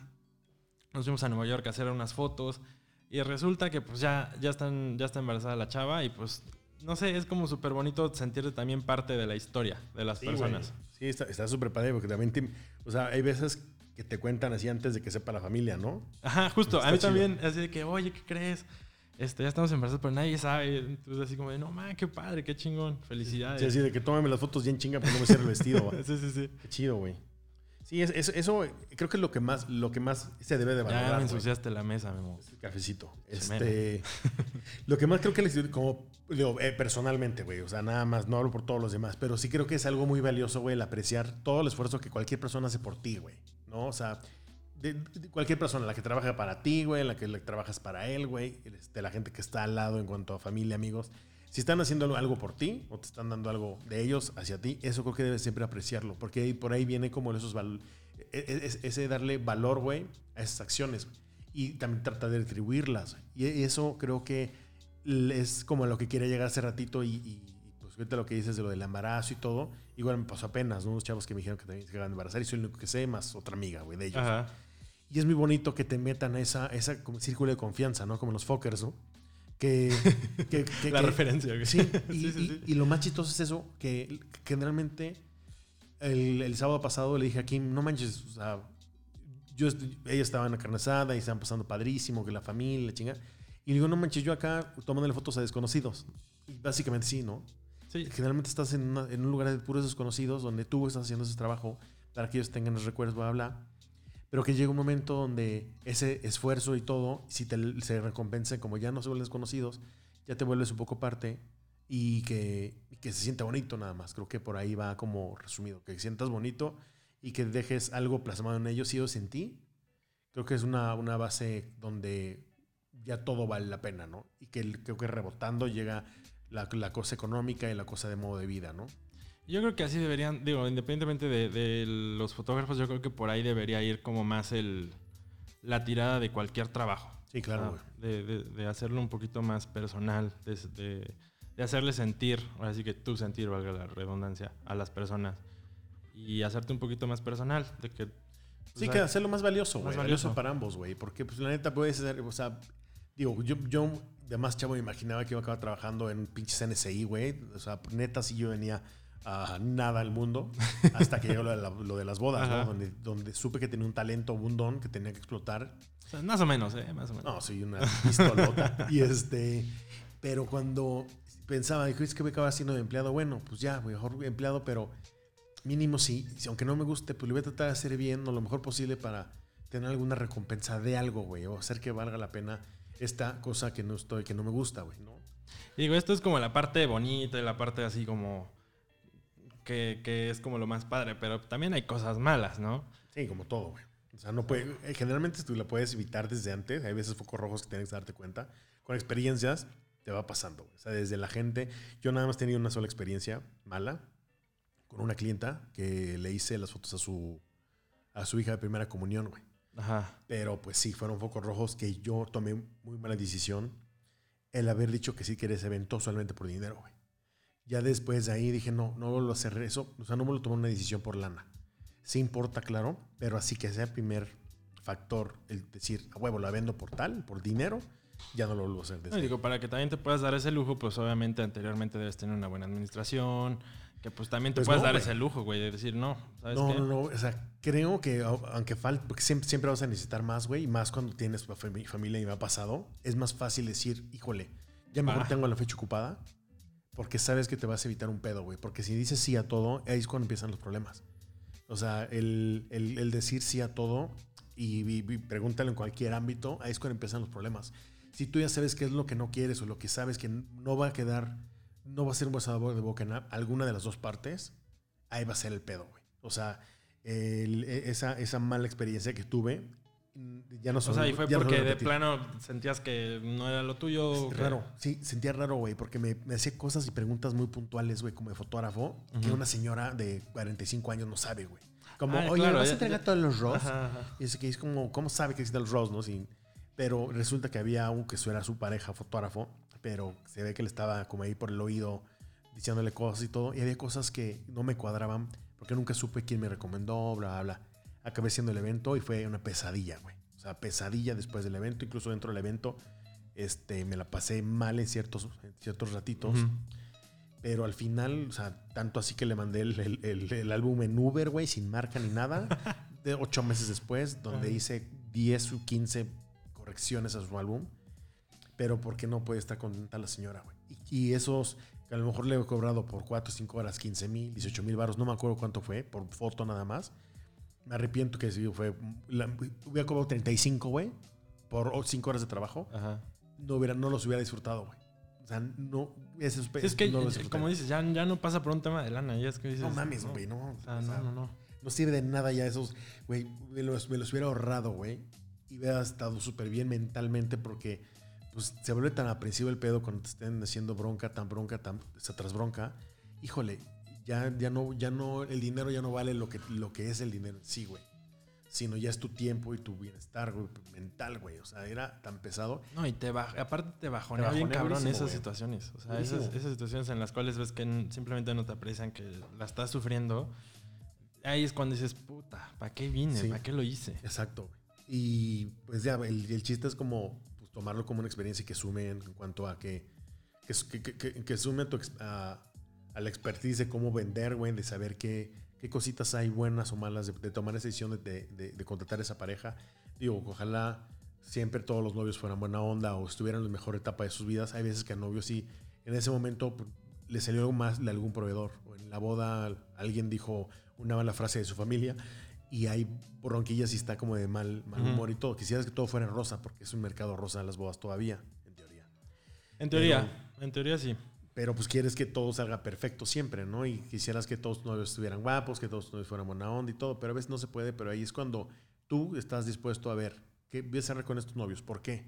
Nos fuimos a Nueva York a hacer unas fotos y resulta que pues ya, ya, están, ya está embarazada la chava y pues, no sé, es como súper bonito sentirte también parte de la historia de las Sí, personas. Sí, está está súper padre porque también, te- o sea, hay veces que te cuentan así antes de que sepa la familia, ¿no? Ajá, justo. Está a mí chido. también, así de que, oye, ¿qué crees? Este, ya estamos embarazados, pero nadie sabe. Entonces, así como de, no, man, qué padre, qué chingón. Felicidades. Sí, así de que tómame las fotos bien chinga porque no me cierra el vestido. güey. sí, sí, sí. Qué chido, güey. Sí, es- es- eso creo que es lo que más, lo que más se debe de Ya valorar. me güey. ensuciaste la mesa, Memo. Es el cafecito. Este, lo que más creo que les como digo, eh, personalmente, güey, o sea, nada más, no hablo por todos los demás, pero sí creo que es algo muy valioso, güey, el apreciar todo el esfuerzo que cualquier persona hace por ti, güey, ¿no? O sea, de, cualquier persona, la que trabaja para ti, güey, la que le trabajas para él, güey, este, la gente que está al lado en cuanto a familia, amigos, Si están haciendo algo por ti o te están dando algo de ellos hacia ti, eso creo que debes siempre apreciarlo, porque por ahí viene como esos e- e- ese darle valor, güey, a esas acciones. Y también tratar de retribuirlas. Y eso creo que es como lo que quería llegar hace ratito y, y, pues ahorita lo que dices de lo del embarazo y todo, igual me pasó apenas, ¿no? Unos chavos que me dijeron que también se iban a embarazar y soy el único que sé, más otra amiga, güey, de ellos. Ajá. Y es muy bonito que te metan a esa, esa como círculo de confianza, ¿no? Como los fuckers, ¿no? Que, que- que- La que- referencia, güey. Sí, y, Sí, sí, y- sí. y lo más chistoso es eso, que generalmente el, el sábado pasado le dije a Kim, no manches, o sea, yo, ella estaba en la carne asada y estaban pasando padrísimo, que la familia, la chinga. Y le digo, no manches, yo acá tomándole fotos a desconocidos. Y básicamente sí, ¿no? Sí. Generalmente estás en, una- en un lugar de puros desconocidos donde tú estás haciendo ese trabajo para que ellos tengan los recuerdos, bla, bla. Pero que llega un momento donde ese esfuerzo y todo, si te, se recompensa, como ya no se vuelven desconocidos, ya te vuelves un poco parte y que, y que se sienta bonito nada más. Creo que por ahí va como resumido, que sientas bonito y que dejes algo plasmado en ellos y ellos en ti. Creo que es una, una base donde ya todo vale la pena, ¿no? Y que creo que rebotando llega la, la cosa económica y la cosa de modo de vida, ¿no? Yo creo que así deberían, digo, independientemente de, de los fotógrafos, yo creo que por ahí debería ir como más el la tirada de cualquier trabajo. Sí, claro, güey. Ah, de, de- de hacerlo un poquito más personal, de, hacerle sentir, ahora sí que tú sentir, valga la redundancia, a las personas. Y hacerte un poquito más personal, de que... Sí, o que hacerlo más valioso, más güey. valioso. Valioso para ambos, güey. Porque, pues, la neta puede ser, o sea, digo, yo, yo de más chavo me imaginaba que iba a acabar trabajando en pinches NSI, güey. O sea, neta, sí yo venía a nada al mundo hasta que llegó lo de, la- lo de las bodas. ¿no? Donde, donde supe que tenía un talento, un don que tenía que explotar. o sea, más o menos, ¿eh? Más o menos. No, soy una pistolota. y este, pero cuando pensaba, dijo, es que voy a acabar siendo empleado, bueno, pues ya, mejor empleado, pero mínimo sí, si aunque no me guste, pues lo voy a tratar de hacer bien o lo mejor posible para tener alguna recompensa de algo, güey, o hacer que valga la pena esta cosa que no estoy, que no me gusta, güey, ¿no? Y digo, esto es como la parte bonita y la parte así como... Que, que es como lo más padre, pero también hay cosas malas, ¿no? Sí, como todo, güey. O sea, no puede, eh, generalmente tú la puedes evitar desde antes, hay veces focos rojos que tienes que darte cuenta. Con experiencias te va pasando, güey. O sea, desde la gente, yo nada más he tenido una sola experiencia mala con una clienta que le hice las fotos a su, a su hija de primera comunión, güey. Ajá. Pero pues sí, fueron focos rojos que yo tomé muy mala decisión el haber dicho que sí quería ese evento solamente por dinero, güey. Ya después de ahí dije, no, no vuelvo a hacer eso. O sea, no vuelvo a tomar una decisión por lana. Sí importa, claro, pero así que sea el primer factor, el decir, a huevo, la vendo por tal, por dinero, ya no lo vuelvo a hacer. No, digo, para que también te puedas dar ese lujo, pues obviamente anteriormente debes tener una buena administración, que pues también te Pues puedes no, dar güey. ese lujo, güey, de decir, no, ¿sabes No, qué? no, no. O sea, creo que au- aunque falte, porque siempre, siempre vas a necesitar más, güey, y más cuando tienes fami- familia y me ha pasado, es más fácil decir, híjole, ya mejor Ah. tengo la fecha ocupada, porque sabes que te vas a evitar un pedo, güey. Porque si dices sí a todo, ahí es cuando empiezan los problemas. O sea, el, el- el decir sí a todo y, y- y pregúntale en cualquier ámbito, ahí es cuando empiezan los problemas. Si tú ya sabes qué es lo que no quieres o lo que sabes que no va a quedar, no va a ser un buen sabor de boca en a- alguna de las dos partes, ahí va a ser el pedo, güey. O sea, el- e- esa, esa mala experiencia que tuve, mm, ya no O son- sea, y fue no porque a de plano sentías que no era lo tuyo. O raro, sí, sentía raro, güey, porque me, me hacía cosas y preguntas muy puntuales, güey, como de fotógrafo, que una señora de 45 años no sabe, güey. Como, Ah, oye, claro, ¿vas a ya- entregar ya- todos los ROS? Ajá, ajá. Y es que es como, ¿cómo sabe que existen los ROS, no? Sin, pero resulta que había un que era su pareja fotógrafo, pero se ve que le estaba como ahí por el oído diciéndole cosas y todo, y había cosas que no me cuadraban, porque nunca supe quién me recomendó, bla, bla, bla. Acabé siendo el evento y fue una pesadilla, güey. O sea, pesadilla después del evento, incluso dentro del evento, este, me la pasé mal en ciertos, en ciertos ratitos. Ujú. Pero al final, o sea, tanto así que le mandé el, el- el- el álbum en Uber, güey, sin marca ni nada. De ocho meses después, donde hice 10 o 15 correcciones a su álbum. Pero porque no puede estar contenta la señora, güey. Y, y esos, que a lo mejor le he cobrado por 4 o 5 horas 15 mil, 18 mil baros, no me acuerdo cuánto fue, por foto nada más. Me arrepiento que sí, fue. La, hubiera cobrado 35, güey, por 5 horas de trabajo. Ajá. No, hubiera, no los hubiera disfrutado, güey. O sea, no. Esos, Sí, es que, no como dices, ya, ya no pasa por un tema de lana. Ya es que dices, No mames, güey, no. O sea, O sea, no, no, no. no sirve de nada ya esos, güey, me los, me los hubiera ahorrado, güey. Y hubiera estado súper bien mentalmente porque pues se vuelve tan aprensivo el pedo cuando te estén haciendo bronca, tan bronca, tan tras bronca. Híjole, ya, ya no, ya no, el dinero ya no vale lo que, lo que es el dinero en sí, güey. Sino ya es tu tiempo y tu bienestar, güey, mental, güey. O sea, era tan pesado. No, y te baja, aparte te bajonea bien cabrón esas situaciones. O sea, esas, esas, situaciones en las cuales ves que simplemente no te aprecian, que la estás sufriendo. Ahí es cuando dices, puta, ¿para qué vine? ¿Para qué lo hice? Exacto, güey. Y pues ya, el, el chiste es como tomarlo como una experiencia que sume en, cuanto a que, que, que, sume tu, a, a, la expertise de cómo vender, güey, de saber qué, qué cositas hay buenas o malas, de, tomar esa decisión de, de, contratar esa pareja. Digo, ojalá siempre todos los novios fueran buena onda o estuvieran en la mejor etapa de sus vidas. Hay veces que al novio sí, en ese momento pues, le salió algo más de algún proveedor. O en la boda alguien dijo una mala frase de su familia y hay bronquillas y está como de mal, mal humor y todo. Quisieras que todo fuera rosa porque es un mercado rosa en las bodas todavía, en teoría. En teoría, en teoría sí. Pero pues quieres que todo salga perfecto siempre, ¿no? Y quisieras que todos tus novios estuvieran guapos, que todos tus novios fueran buena onda y todo, pero a veces no se puede, pero ahí es cuando tú estás dispuesto a ver qué voy a hacer con estos novios. ¿Por qué?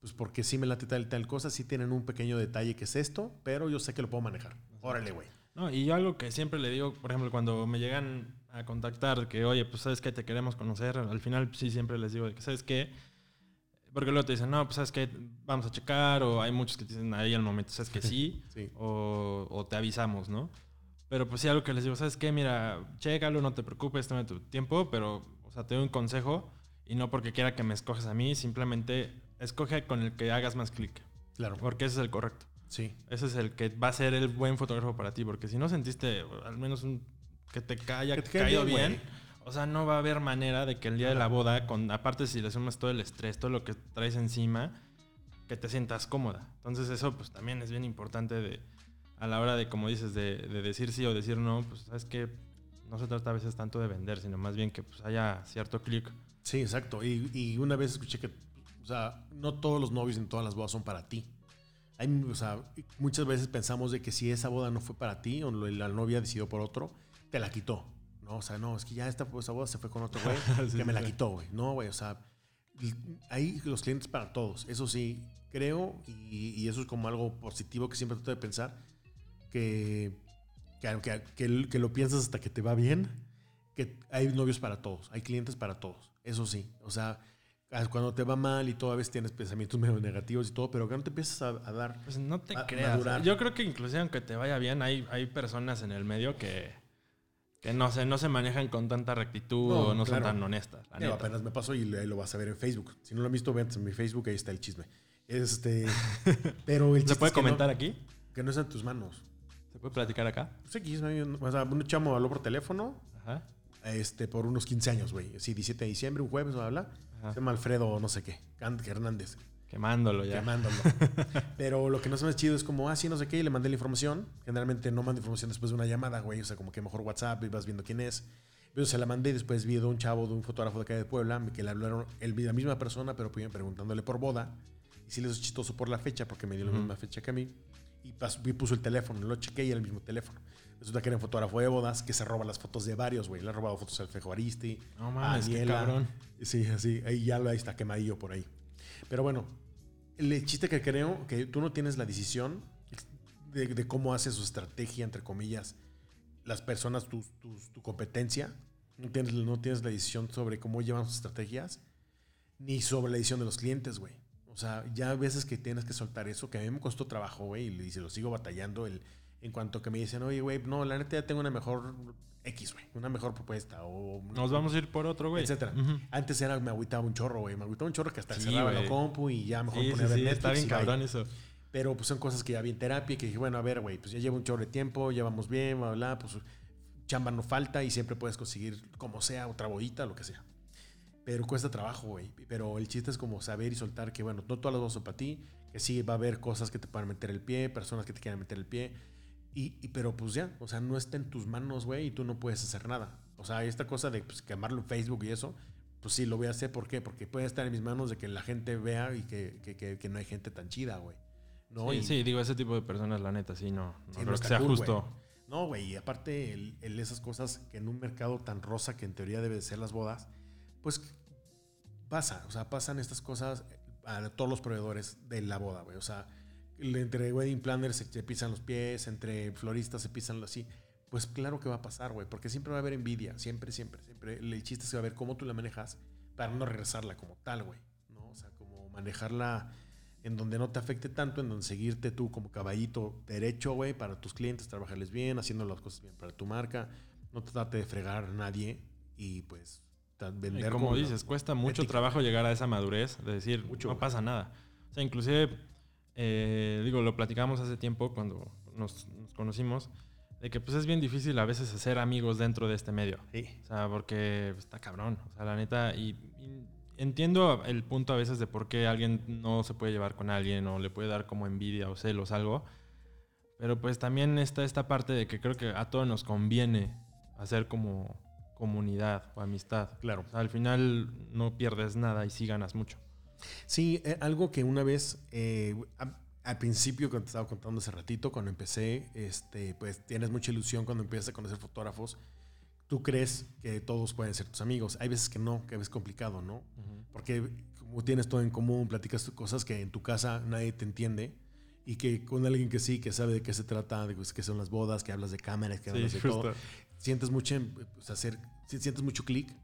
Pues porque sí me late tal y tal cosa, sí tienen un pequeño detalle que es esto, pero yo sé que lo puedo manejar. Órale, güey. No, y yo algo que siempre le digo, por ejemplo, cuando me llegan a contactar, que oye, pues sabes que te queremos conocer, al final sí siempre les digo que sabes qué, porque luego te dicen, no, pues sabes que vamos a checar, o hay muchos que te dicen ahí al momento, sabes que sí, O, o, te avisamos, ¿no? Pero pues sí, algo que les digo, sabes qué, mira, chécalo, no te preocupes, toma tu tiempo, pero, o sea, te doy un consejo, y no porque quiera que me escoges a mí, simplemente escoge con el que hagas más clic. Claro. Porque ese es el correcto. Sí. Ese es el que va a ser el buen fotógrafo para ti, porque si no sentiste al menos un que te haya caído bien, o sea, no va a haber manera de que el día de la boda, con aparte si le sumas todo el estrés, todo lo que traes encima, que te sientas cómoda. Entonces eso pues también es bien importante de a la hora de, como dices, de, decir sí o decir no, pues sabes que no se trata a veces tanto de vender, sino más bien que pues haya cierto clic. Sí, exacto. Y, y, una vez escuché que, o sea, no todos los novios en todas las bodas son para ti. Hay, o sea, muchas veces pensamos de que si esa boda no fue para ti o la novia decidió por otro, te la quitó. No, o sea, no, es que ya esta, esa boda se fue con otro güey que me la quitó, güey. No, güey, o sea, hay los clientes para todos. Eso sí, creo, y, eso es como algo positivo que siempre trato de pensar, que, que, que, que, lo piensas hasta que te va bien, que hay novios para todos, hay clientes para todos. Eso sí, o sea, cuando te va mal y toda vez tienes pensamientos medio negativos y todo, pero que no te empiezas a, dar. Pues no te creas. Yo creo que inclusive aunque te vaya bien, hay, hay personas en el medio que, que no se, no se manejan con tanta rectitud o no son tan honestas. apenas me pasó y lo vas a ver en Facebook. Si no lo han visto, vean en mi Facebook, ahí está el chisme. Este, pero ¿Se puede comentar aquí? Que no está en tus manos. ¿Se puede platicar acá? Sí, o sea, un chamo habló por teléfono. Ajá. Este, por unos 15 años, güey. Sí, 17 de diciembre, un jueves, bla, bla. Se llama Alfredo, no sé qué. Hernández. Quemándolo ya. Quemándolo. Pero lo que no se me chido es como, ah, sí, no sé qué, y le mandé la información. Generalmente no mando información después de una llamada, güey. O sea, como que mejor WhatsApp y vas viendo quién es. Pero se la mandé y después vi de un chavo, de un fotógrafo de acá de Puebla, que le hablaron, él la misma persona, pero preguntándole por boda. Y sí le hizo chistoso por la fecha, porque me dio la misma fecha que a mí. Y puso el teléfono, lo chequé y era el mismo teléfono. Resulta que era un fotógrafo de bodas que se roba las fotos de varios, güey. Le ha robado fotos al Fejo Aristi. No mames, qué cabrón. Sí, así. Ahí ya ahí está quemadillo por ahí. Pero bueno, el chiste que creo que tú no tienes la decisión de, cómo hace su estrategia, entre comillas, las personas, tu, tu, competencia. No tienes, no tienes la decisión sobre cómo llevan sus estrategias, ni sobre la decisión de los clientes, güey. O sea, ya a veces que tienes que soltar eso, que a mí me costó trabajo, güey, y se lo sigo batallando, el, en cuanto que me dicen, oye, güey, no, la neta ya tengo una mejor X, güey, una mejor propuesta. O, Nos vamos a ir por otro, güey. Etcétera. Antes era, me agüitaba un chorro, güey. Me agüitaba un chorro que hasta cerraba la compu y ya mejor sí, ponía sí, sí, Está bien cabrón eso. Pero pues son cosas que ya vi en terapia y que dije, bueno, a ver, güey, pues ya llevo un chorro de tiempo, ya vamos bien, bla, bla, pues chamba no falta y siempre puedes conseguir como sea, otra bodita, lo que sea. Pero cuesta trabajo, güey. Pero el chiste es como saber y soltar que, bueno, no todas las dos son para ti, que sí va a haber cosas que te puedan meter el pie, personas que te quieran meter el pie. Y, y pero pues ya, o sea, no está en tus manos, güey, y tú no puedes hacer nada. O sea, esta cosa de pues, quemarlo en Facebook y eso, pues sí, lo voy a hacer. ¿Por qué? Porque puede estar en mis manos de que la gente vea y que, que, que, no hay gente tan chida, güey. ¿No? Sí, sí, digo, ese tipo de personas, la neta, sí, no, no creo que sea justo. No, güey, y aparte, el, el, esas cosas que en un mercado tan rosa que en teoría debe ser las bodas, pues pasa, o sea, pasan estas cosas. a todos los proveedores de la boda, güey. O sea, entre wedding planners se, pisan los pies, entre floristas se pisan así. Pues claro que va a pasar, güey, porque siempre va a haber envidia, siempre, siempre, siempre. El chiste es que va a ver cómo tú la manejas para no regresarla como tal, güey, ¿no? O sea, como manejarla en donde no te afecte tanto, en donde seguirte tú como caballito derecho, güey, para tus clientes, trabajarles bien, haciendo las cosas bien para tu marca, no te trate de fregar a nadie y pues vender. Y como, dices, cuesta mucho trabajo llegar a esa madurez de decir, no pasa nada. O sea, inclusive, eh, digo, lo platicamos hace tiempo cuando nos, conocimos, de que pues es bien difícil a veces hacer amigos dentro de este medio. Sí. O sea, porque está cabrón. O sea, la neta, y entiendo el punto a veces de por qué alguien no se puede llevar con alguien o le puede dar como envidia o celos algo. Pero pues también está esta parte de que creo que a todos nos conviene hacer como comunidad o amistad. Claro. al final no pierdes nada y sí ganas mucho. Sí, eh, algo que una vez, eh, al principio, cuando te estaba contando hace ratito, cuando empecé, este, pues tienes mucha ilusión cuando empiezas a conocer fotógrafos tú crees que todos pueden ser tus amigos. Hay veces que no, que es complicado, ¿no? Porque como tienes todo en común, platicas cosas que en tu casa nadie te entiende y que con alguien que sí, que sabe de qué se trata, de qué son las bodas, que hablas de cámaras, que hablas de todo, sientes mucho, pues, hacer, sientes mucho clic,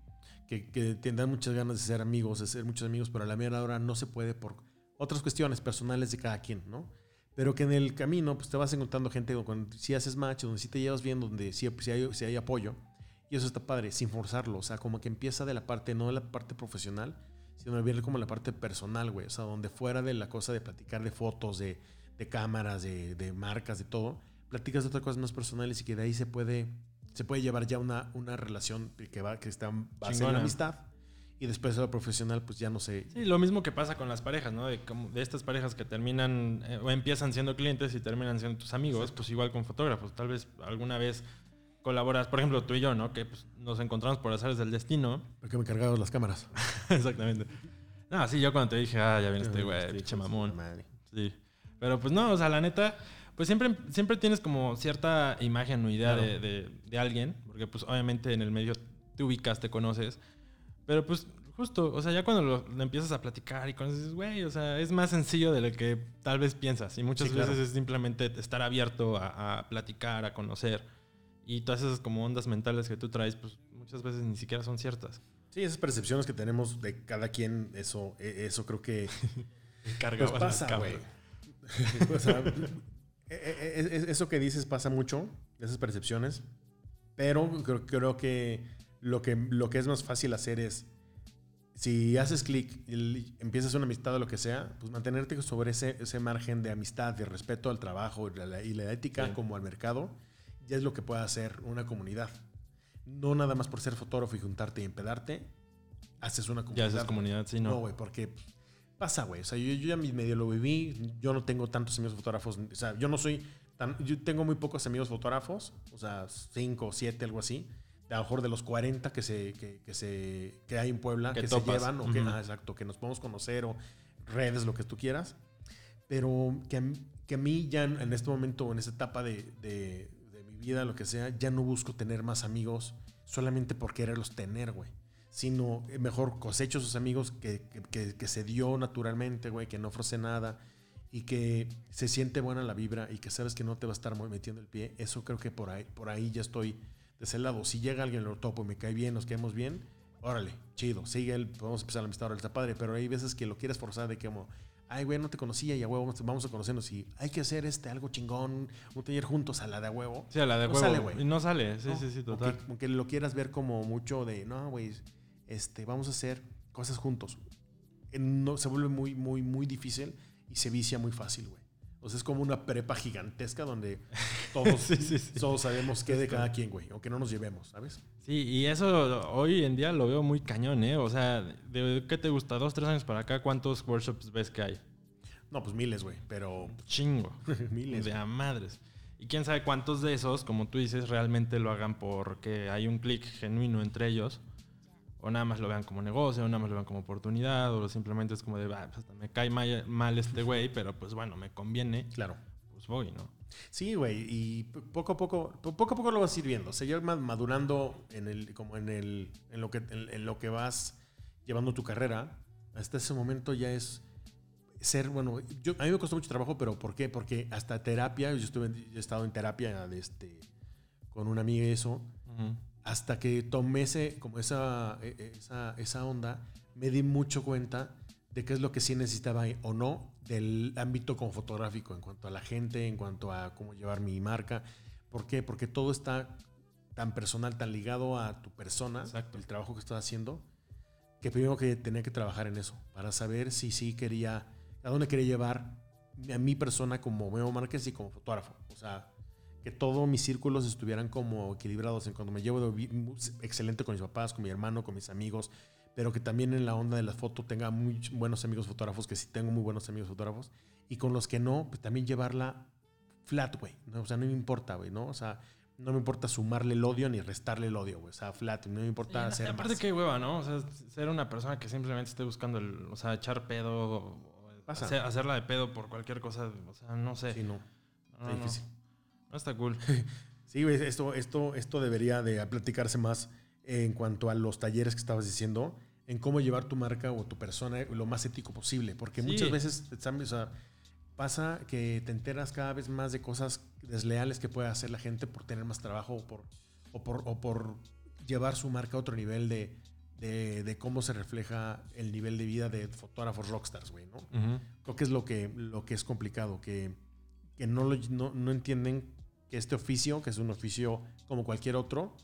que, que te dan muchas ganas de ser amigos, de ser muchos amigos, pero a la mera hora no se puede por otras cuestiones personales de cada quien, ¿no? Pero que en el camino pues te vas encontrando gente donde si haces match, donde sí te llevas bien, donde si hay apoyo y eso está padre, sin forzarlo. O sea, como que empieza de la parte, no de la parte profesional, sino viene como la parte personal, güey. O sea, donde fuera de la cosa de platicar de fotos, de, de cámaras, de, de, marcas, de todo, platicas de otras cosas más personales y que de ahí se puede, se puede llevar ya una, una relación que, va, que está basada en amistad. Y después de lo profesional, pues ya no sé. Sí, lo mismo que pasa con las parejas, ¿no? De, de estas parejas que terminan eh, o empiezan siendo clientes y terminan siendo tus amigos, pues igual con fotógrafos. Tal vez alguna vez colaboras, por ejemplo, tú y yo, ¿no? Que pues, nos encontramos por azares del destino. Porque me cargado las cámaras. Exactamente. No, sí, yo cuando te dije, ah, ya viene este güey, pinche mamón. Sí. Pero pues no, o sea, la neta, pues siempre, siempre tienes como cierta imagen o idea de, de, alguien, porque pues obviamente en el medio te ubicas, te conoces, pero pues justo, o sea, ya cuando lo, empiezas a platicar y conoces, güey, o sea, es más sencillo de lo que tal vez piensas y muchas veces es simplemente estar abierto a, a platicar, a conocer. Y todas esas como ondas mentales que tú traes, pues muchas veces ni siquiera son ciertas. Sí, esas percepciones que tenemos de cada quien, eso, e, eso creo que Carga pues pasa, güey. E, e, eso que dices pasa mucho, esas percepciones, pero creo, creo, que, lo que lo que es más fácil hacer es, si haces clic y empiezas una amistad o lo que sea, pues mantenerte sobre ese, ese margen de amistad, de respeto al trabajo y la, y la ética como al mercado ya es lo que puede hacer una comunidad. No nada más por ser fotógrafo y juntarte y empedarte, haces una comunidad. Ya haces comunidad, sí, no. No, güey, porque pasa, güey. O sea, yo, ya medio lo viví. Yo no tengo tantos amigos fotógrafos. O sea, yo no soy tan. Yo tengo muy pocos amigos fotógrafos. O sea, cinco o siete, algo así. A lo mejor de los 40 que, se, que, se, que hay en Puebla, que, se llevan, o que, ah, exacto, que nos podemos conocer, o redes, lo que tú quieras. Pero que, que a mí ya en este momento, en esta etapa de vida, lo que sea, ya no busco tener más amigos solamente por quererlos tener, güey. Sino eh, mejor cosecho esos amigos que, que, se dio naturalmente, güey, que no ofrece nada y que se siente buena la vibra y que sabes que no te va a estar metiendo el pie. Eso creo que por ahí, por ahí ya estoy de ese lado. Si llega alguien, lo topo y me cae bien, nos caemos bien, órale, chido, sigue él, podemos empezar la amistad, ahora está padre, pero hay veces que lo quieres forzar de que como ay, güey, no te conocía y a huevo vamos a conocernos y hay que hacer este algo chingón, un taller juntos a la de a huevo. Sí, a la de no huevo. Sale, güey. No sale, sí, sí, sí, total. Aunque, lo quieras ver como mucho de, no, güey, este, vamos a hacer cosas juntos. No, se vuelve muy, muy, muy difícil y se vicia muy fácil, güey. O sea, es como una prepa gigantesca donde todos, todos sabemos qué de cada quien, güey. Aunque no nos llevemos, ¿sabes? Sí, y eso hoy en día lo veo muy cañón, ¿eh? O sea, ¿de qué te gusta? ¿Dos, tres años para acá? ¿Cuántos workshops ves que hay? No, pues miles, güey, pero... Chingo. miles. De a madres. Y quién sabe cuántos de esos, como tú dices, realmente lo hagan porque hay un clic genuino entre ellos. O nada más lo vean como negocio, o nada más lo vean como oportunidad, o simplemente es como de, pues hasta me cae mal, mal este güey, pero pues bueno, me conviene. Claro. Pues voy, ¿no? Sí, güey, y poco a poco, poco a poco lo vas a ir viendo. O madurando en el, como en el, en lo que, en, lo que vas llevando tu carrera. Hasta ese momento ya es ser, bueno, yo, a mí me costó mucho trabajo, pero ¿por qué? Porque hasta terapia, yo, estuve, yo he estado en terapia de este, con una amiga y eso, hasta que tomé ese, como esa, e, e, esa, esa onda, me di mucho cuenta de qué es lo que sí necesitaba o no del ámbito como fotográfico, en cuanto a la gente, en cuanto a cómo llevar mi marca. ¿Por qué? Porque todo está tan personal, tan ligado a tu persona, el trabajo que estás haciendo, que primero que tenía que trabajar en eso, para saber si sí quería, a dónde quería llevar a mi persona como Memo Márquez y como fotógrafo. O sea, que todos mis círculos estuvieran como equilibrados en cuando me llevo excelente con mis papás, con mi hermano, con mis amigos, pero que también en la onda de la foto tenga muy buenos amigos fotógrafos, que sí tengo muy buenos amigos fotógrafos, y con los que no, pues también llevarla flat, güey. ¿no? O sea, no me importa, güey, ¿no? O sea, no me importa sumarle el odio ni restarle el odio, güey. O sea, flat, no me importa hacer. aparte, qué hueva, ¿no? O sea, ser una persona que simplemente esté buscando, el, o sea, echar pedo, hacer, hacerla de pedo por cualquier cosa, o sea, no sé. Sí, no. no está difícil. No, está cool. sí, esto, esto, esto debería de platicarse más en cuanto a los talleres que estabas diciendo, en cómo llevar tu marca o tu persona lo más ético posible. Porque muchas veces, o sea, pasa que te enteras cada vez más de cosas desleales que puede hacer la gente por tener más trabajo o por, o por, o por llevar su marca a otro nivel de, de, cómo se refleja el nivel de vida de fotógrafos rockstars, güey, ¿no? Creo que es lo que, lo que es complicado, que, que no, lo, no, no, entienden que este oficio, que es un oficio como cualquier otro,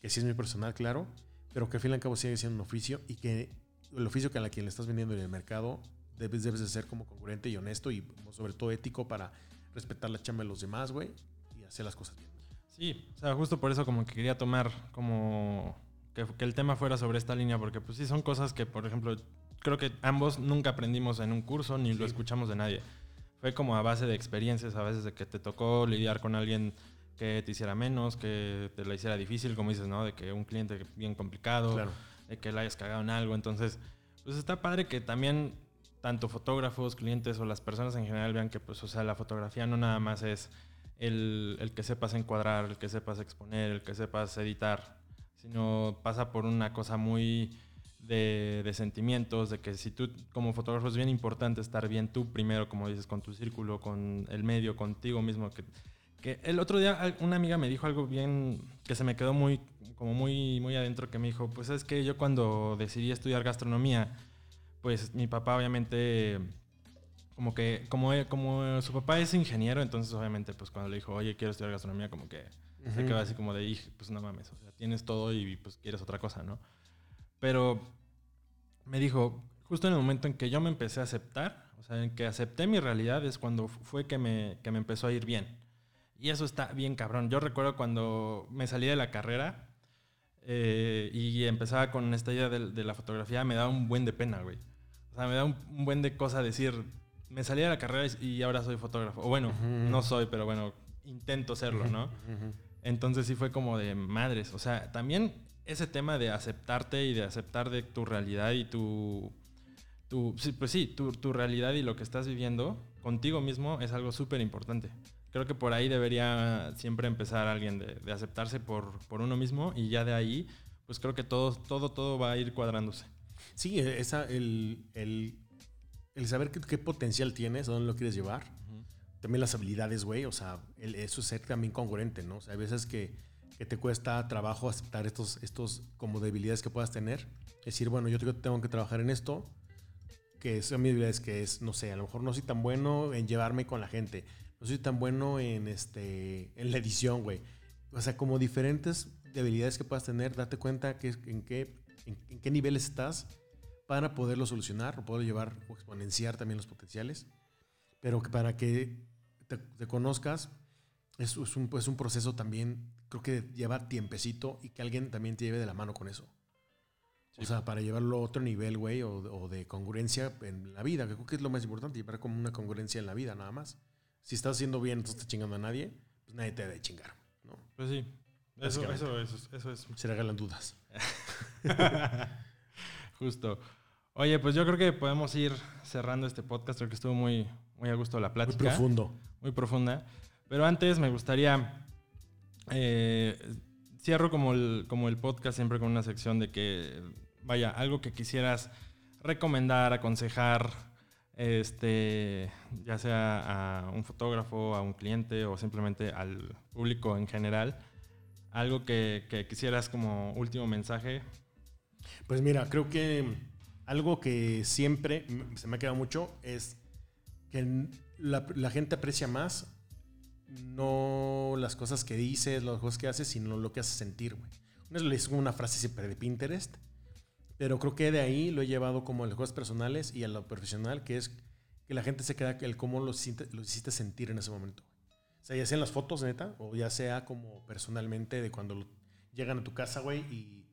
que sí es muy personal, claro, pero que al fin y al cabo sigue siendo un oficio y que el oficio que a la quien le estás vendiendo en el mercado debes, debes de ser como congruente y honesto y sobre todo ético para respetar la chamba de los demás, güey, y hacer las cosas bien. Sí, o sea, justo por eso como que quería tomar como que, el tema fuera sobre esta línea, porque pues sí, son cosas que, por ejemplo, creo que ambos nunca aprendimos en un curso ni lo escuchamos de nadie. Fue como a base de experiencias, a veces de que te tocó lidiar con alguien que te hiciera menos, que te la hiciera difícil, como dices, ¿no? De que un cliente bien complicado, de que le hayas cagado en algo. Entonces, pues está padre que también tanto fotógrafos, clientes o las personas en general vean que, pues, o sea, la fotografía no nada más es el, el, que sepas encuadrar, el que sepas exponer, el que sepas editar, sino pasa por una cosa muy de, de, sentimientos, de que si tú como fotógrafo es bien importante estar bien tú primero, como dices, con tu círculo, con el medio, contigo mismo, que, que el otro día una amiga me dijo algo bien que se me quedó muy, como muy, muy adentro, que me dijo, pues es que yo cuando decidí estudiar gastronomía, pues mi papá obviamente como que como, como su papá es ingeniero, entonces obviamente pues cuando le dijo, "Oye, quiero estudiar gastronomía", como que se quedó así como de, pues no mames, o sea, tienes todo y pues quieres otra cosa, ¿no? Pero me dijo, justo en el momento en que yo me empecé a aceptar, o sea, en que acepté mi realidad es cuando fue que me, que me empezó a ir bien. Y eso está bien cabrón. Yo recuerdo cuando me salí de la carrera eh, y empezaba con esta idea de, de, la fotografía, me daba un buen de pena, güey. O sea, me da un, buen de cosa decir, me salí de la carrera y ahora soy fotógrafo. O bueno, no soy, pero bueno, intento serlo, ¿no? Entonces sí fue como de madres. O sea, también ese tema de aceptarte y de aceptar de tu realidad y tu... tu pues sí, tu, tu realidad y lo que estás viviendo contigo mismo es algo súper importante. Creo que por ahí debería siempre empezar alguien de, de aceptarse por, por, uno mismo y ya de ahí, pues creo que todo, todo, todo va a ir cuadrándose. Sí, esa, el, el, el saber qué, potencial tienes, a dónde lo quieres llevar. También las habilidades, güey. O sea, eso es ser también congruente, ¿no? O sea, hay veces que, que, te cuesta trabajo aceptar estos, estos como debilidades que puedas tener. Es decir, bueno, yo tengo que trabajar en esto, que son mis debilidades, que es, no sé, a lo mejor no soy tan bueno en llevarme con la gente. No soy tan bueno en, este, en la edición, güey. O sea, como diferentes debilidades que puedas tener, date cuenta que, en qué en, qué nivel estás para poderlo solucionar o poder llevar o exponenciar también los potenciales. Pero que para que te, conozcas, es, un, es un proceso también, creo que lleva tiempecito y que alguien también te lleve de la mano con eso. O sea, para llevarlo a otro nivel, güey, o, de congruencia en la vida, que creo que es lo más importante, llevar como una congruencia en la vida, nada más. Si estás haciendo bien, no estás chingando a nadie, pues nadie te debe chingar, ¿no? Pues sí. Eso, eso, eso, eso es. Se regalan dudas. Justo. Oye, pues yo creo que podemos ir cerrando este podcast, creo que estuvo muy, muy a gusto la plática. Muy profundo. Muy profunda. Pero antes me gustaría... Eh, cierro como el, como el podcast siempre con una sección de que, vaya, algo que quisieras recomendar, aconsejar, este, ya sea a un fotógrafo, a un cliente o simplemente al público en general, algo que, quisieras como último mensaje. Pues mira, creo que algo que siempre se me ha quedado mucho es que la gente aprecia más no las cosas que dices, las cosas que haces, sino lo que haces sentir, güey. Una es una frase siempre de Pinterest, pero creo que de ahí lo he llevado como a las cosas personales y a lo profesional, que es que la gente se queda el cómo lo, lo hiciste sentir en ese momento. O sea, ya sea en las fotos, neta, o ya sea como personalmente de cuando llegan a tu casa, güey, y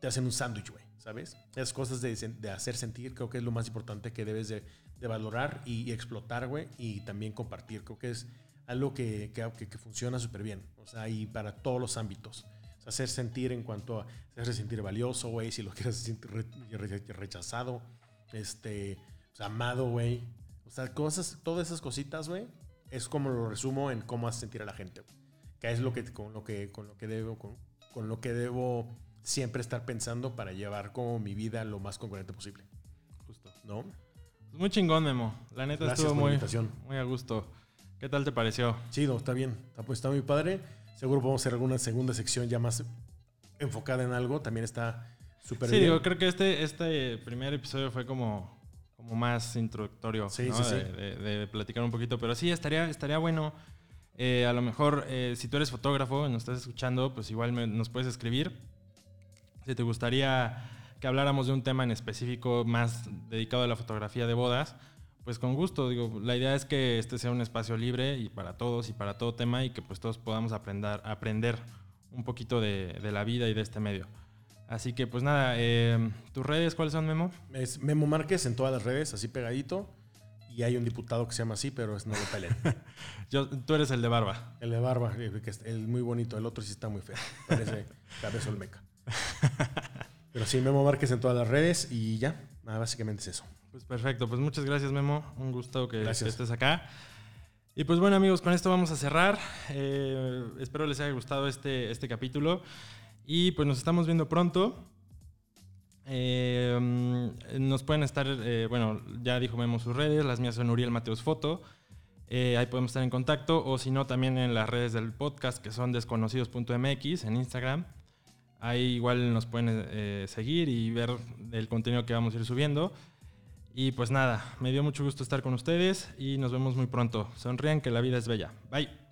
te hacen un sándwich, güey, ¿sabes? Esas cosas de, hacer sentir creo que es lo más importante que debes de, de valorar y, y explotar, güey, y también compartir. Creo que es algo que, que, que funciona súper bien. O sea, y para todos los ámbitos. O sea, hacer sentir en cuanto a hacer sentir valioso, güey, si lo quieres sentir rechazado, este, sea, amado, güey. O sea, cosas, todas esas cositas, güey, es como lo resumo en cómo hacer sentir a la gente, Que es lo que, con lo que, con lo que debo, con, con lo que debo siempre estar pensando para llevar como mi vida lo más congruente posible. Justo. ¿No? Muy chingón, Memo. La neta estuvo muy, muy a gusto. ¿Qué tal te pareció? Chido, está bien. Está, pues, está muy padre. Seguro podemos hacer alguna segunda sección ya más enfocada en algo. También está súper bien. Sí, digo, creo que este, este primer episodio fue como, como más introductorio. Sí, sí, sí. De, platicar un poquito. Pero sí, estaría, estaría bueno. Eh, a lo mejor, eh, si tú eres fotógrafo y nos estás escuchando, pues igual nos puedes escribir. Si te gustaría que habláramos de un tema en específico más dedicado a la fotografía de bodas, pues con gusto, digo, la idea es que este sea un espacio libre y para todos y para todo tema y que pues todos podamos aprender, aprender un poquito de, la vida y de este medio. Así que pues nada, eh, ¿tus redes cuáles son, Memo? Es Memo Márquez en todas las redes, así pegadito. Y hay un diputado que se llama así, pero es no lo peleen. Yo, tú eres el de barba. El de barba, que es el muy bonito. El otro sí está muy feo. Parece cabeza olmeca. Pero sí, Memo Márquez en todas las redes y ya, nada, básicamente es eso. Pues perfecto, pues muchas gracias Memo, un gusto que, estés acá. Y pues bueno amigos, con esto vamos a cerrar. Eh, espero les haya gustado este, este capítulo y pues nos estamos viendo pronto. Eh, nos pueden estar, eh, bueno, ya dijo Memo sus redes, las mías son Uriel Mateos Foto. ahí podemos estar en contacto o si no también en las redes del podcast que son desconocidos.mx en Instagram. Ahí igual nos pueden seguir y ver el contenido que vamos a ir subiendo. Y pues nada, me dio mucho gusto estar con ustedes y nos vemos muy pronto. Sonrían que la vida es bella. Bye.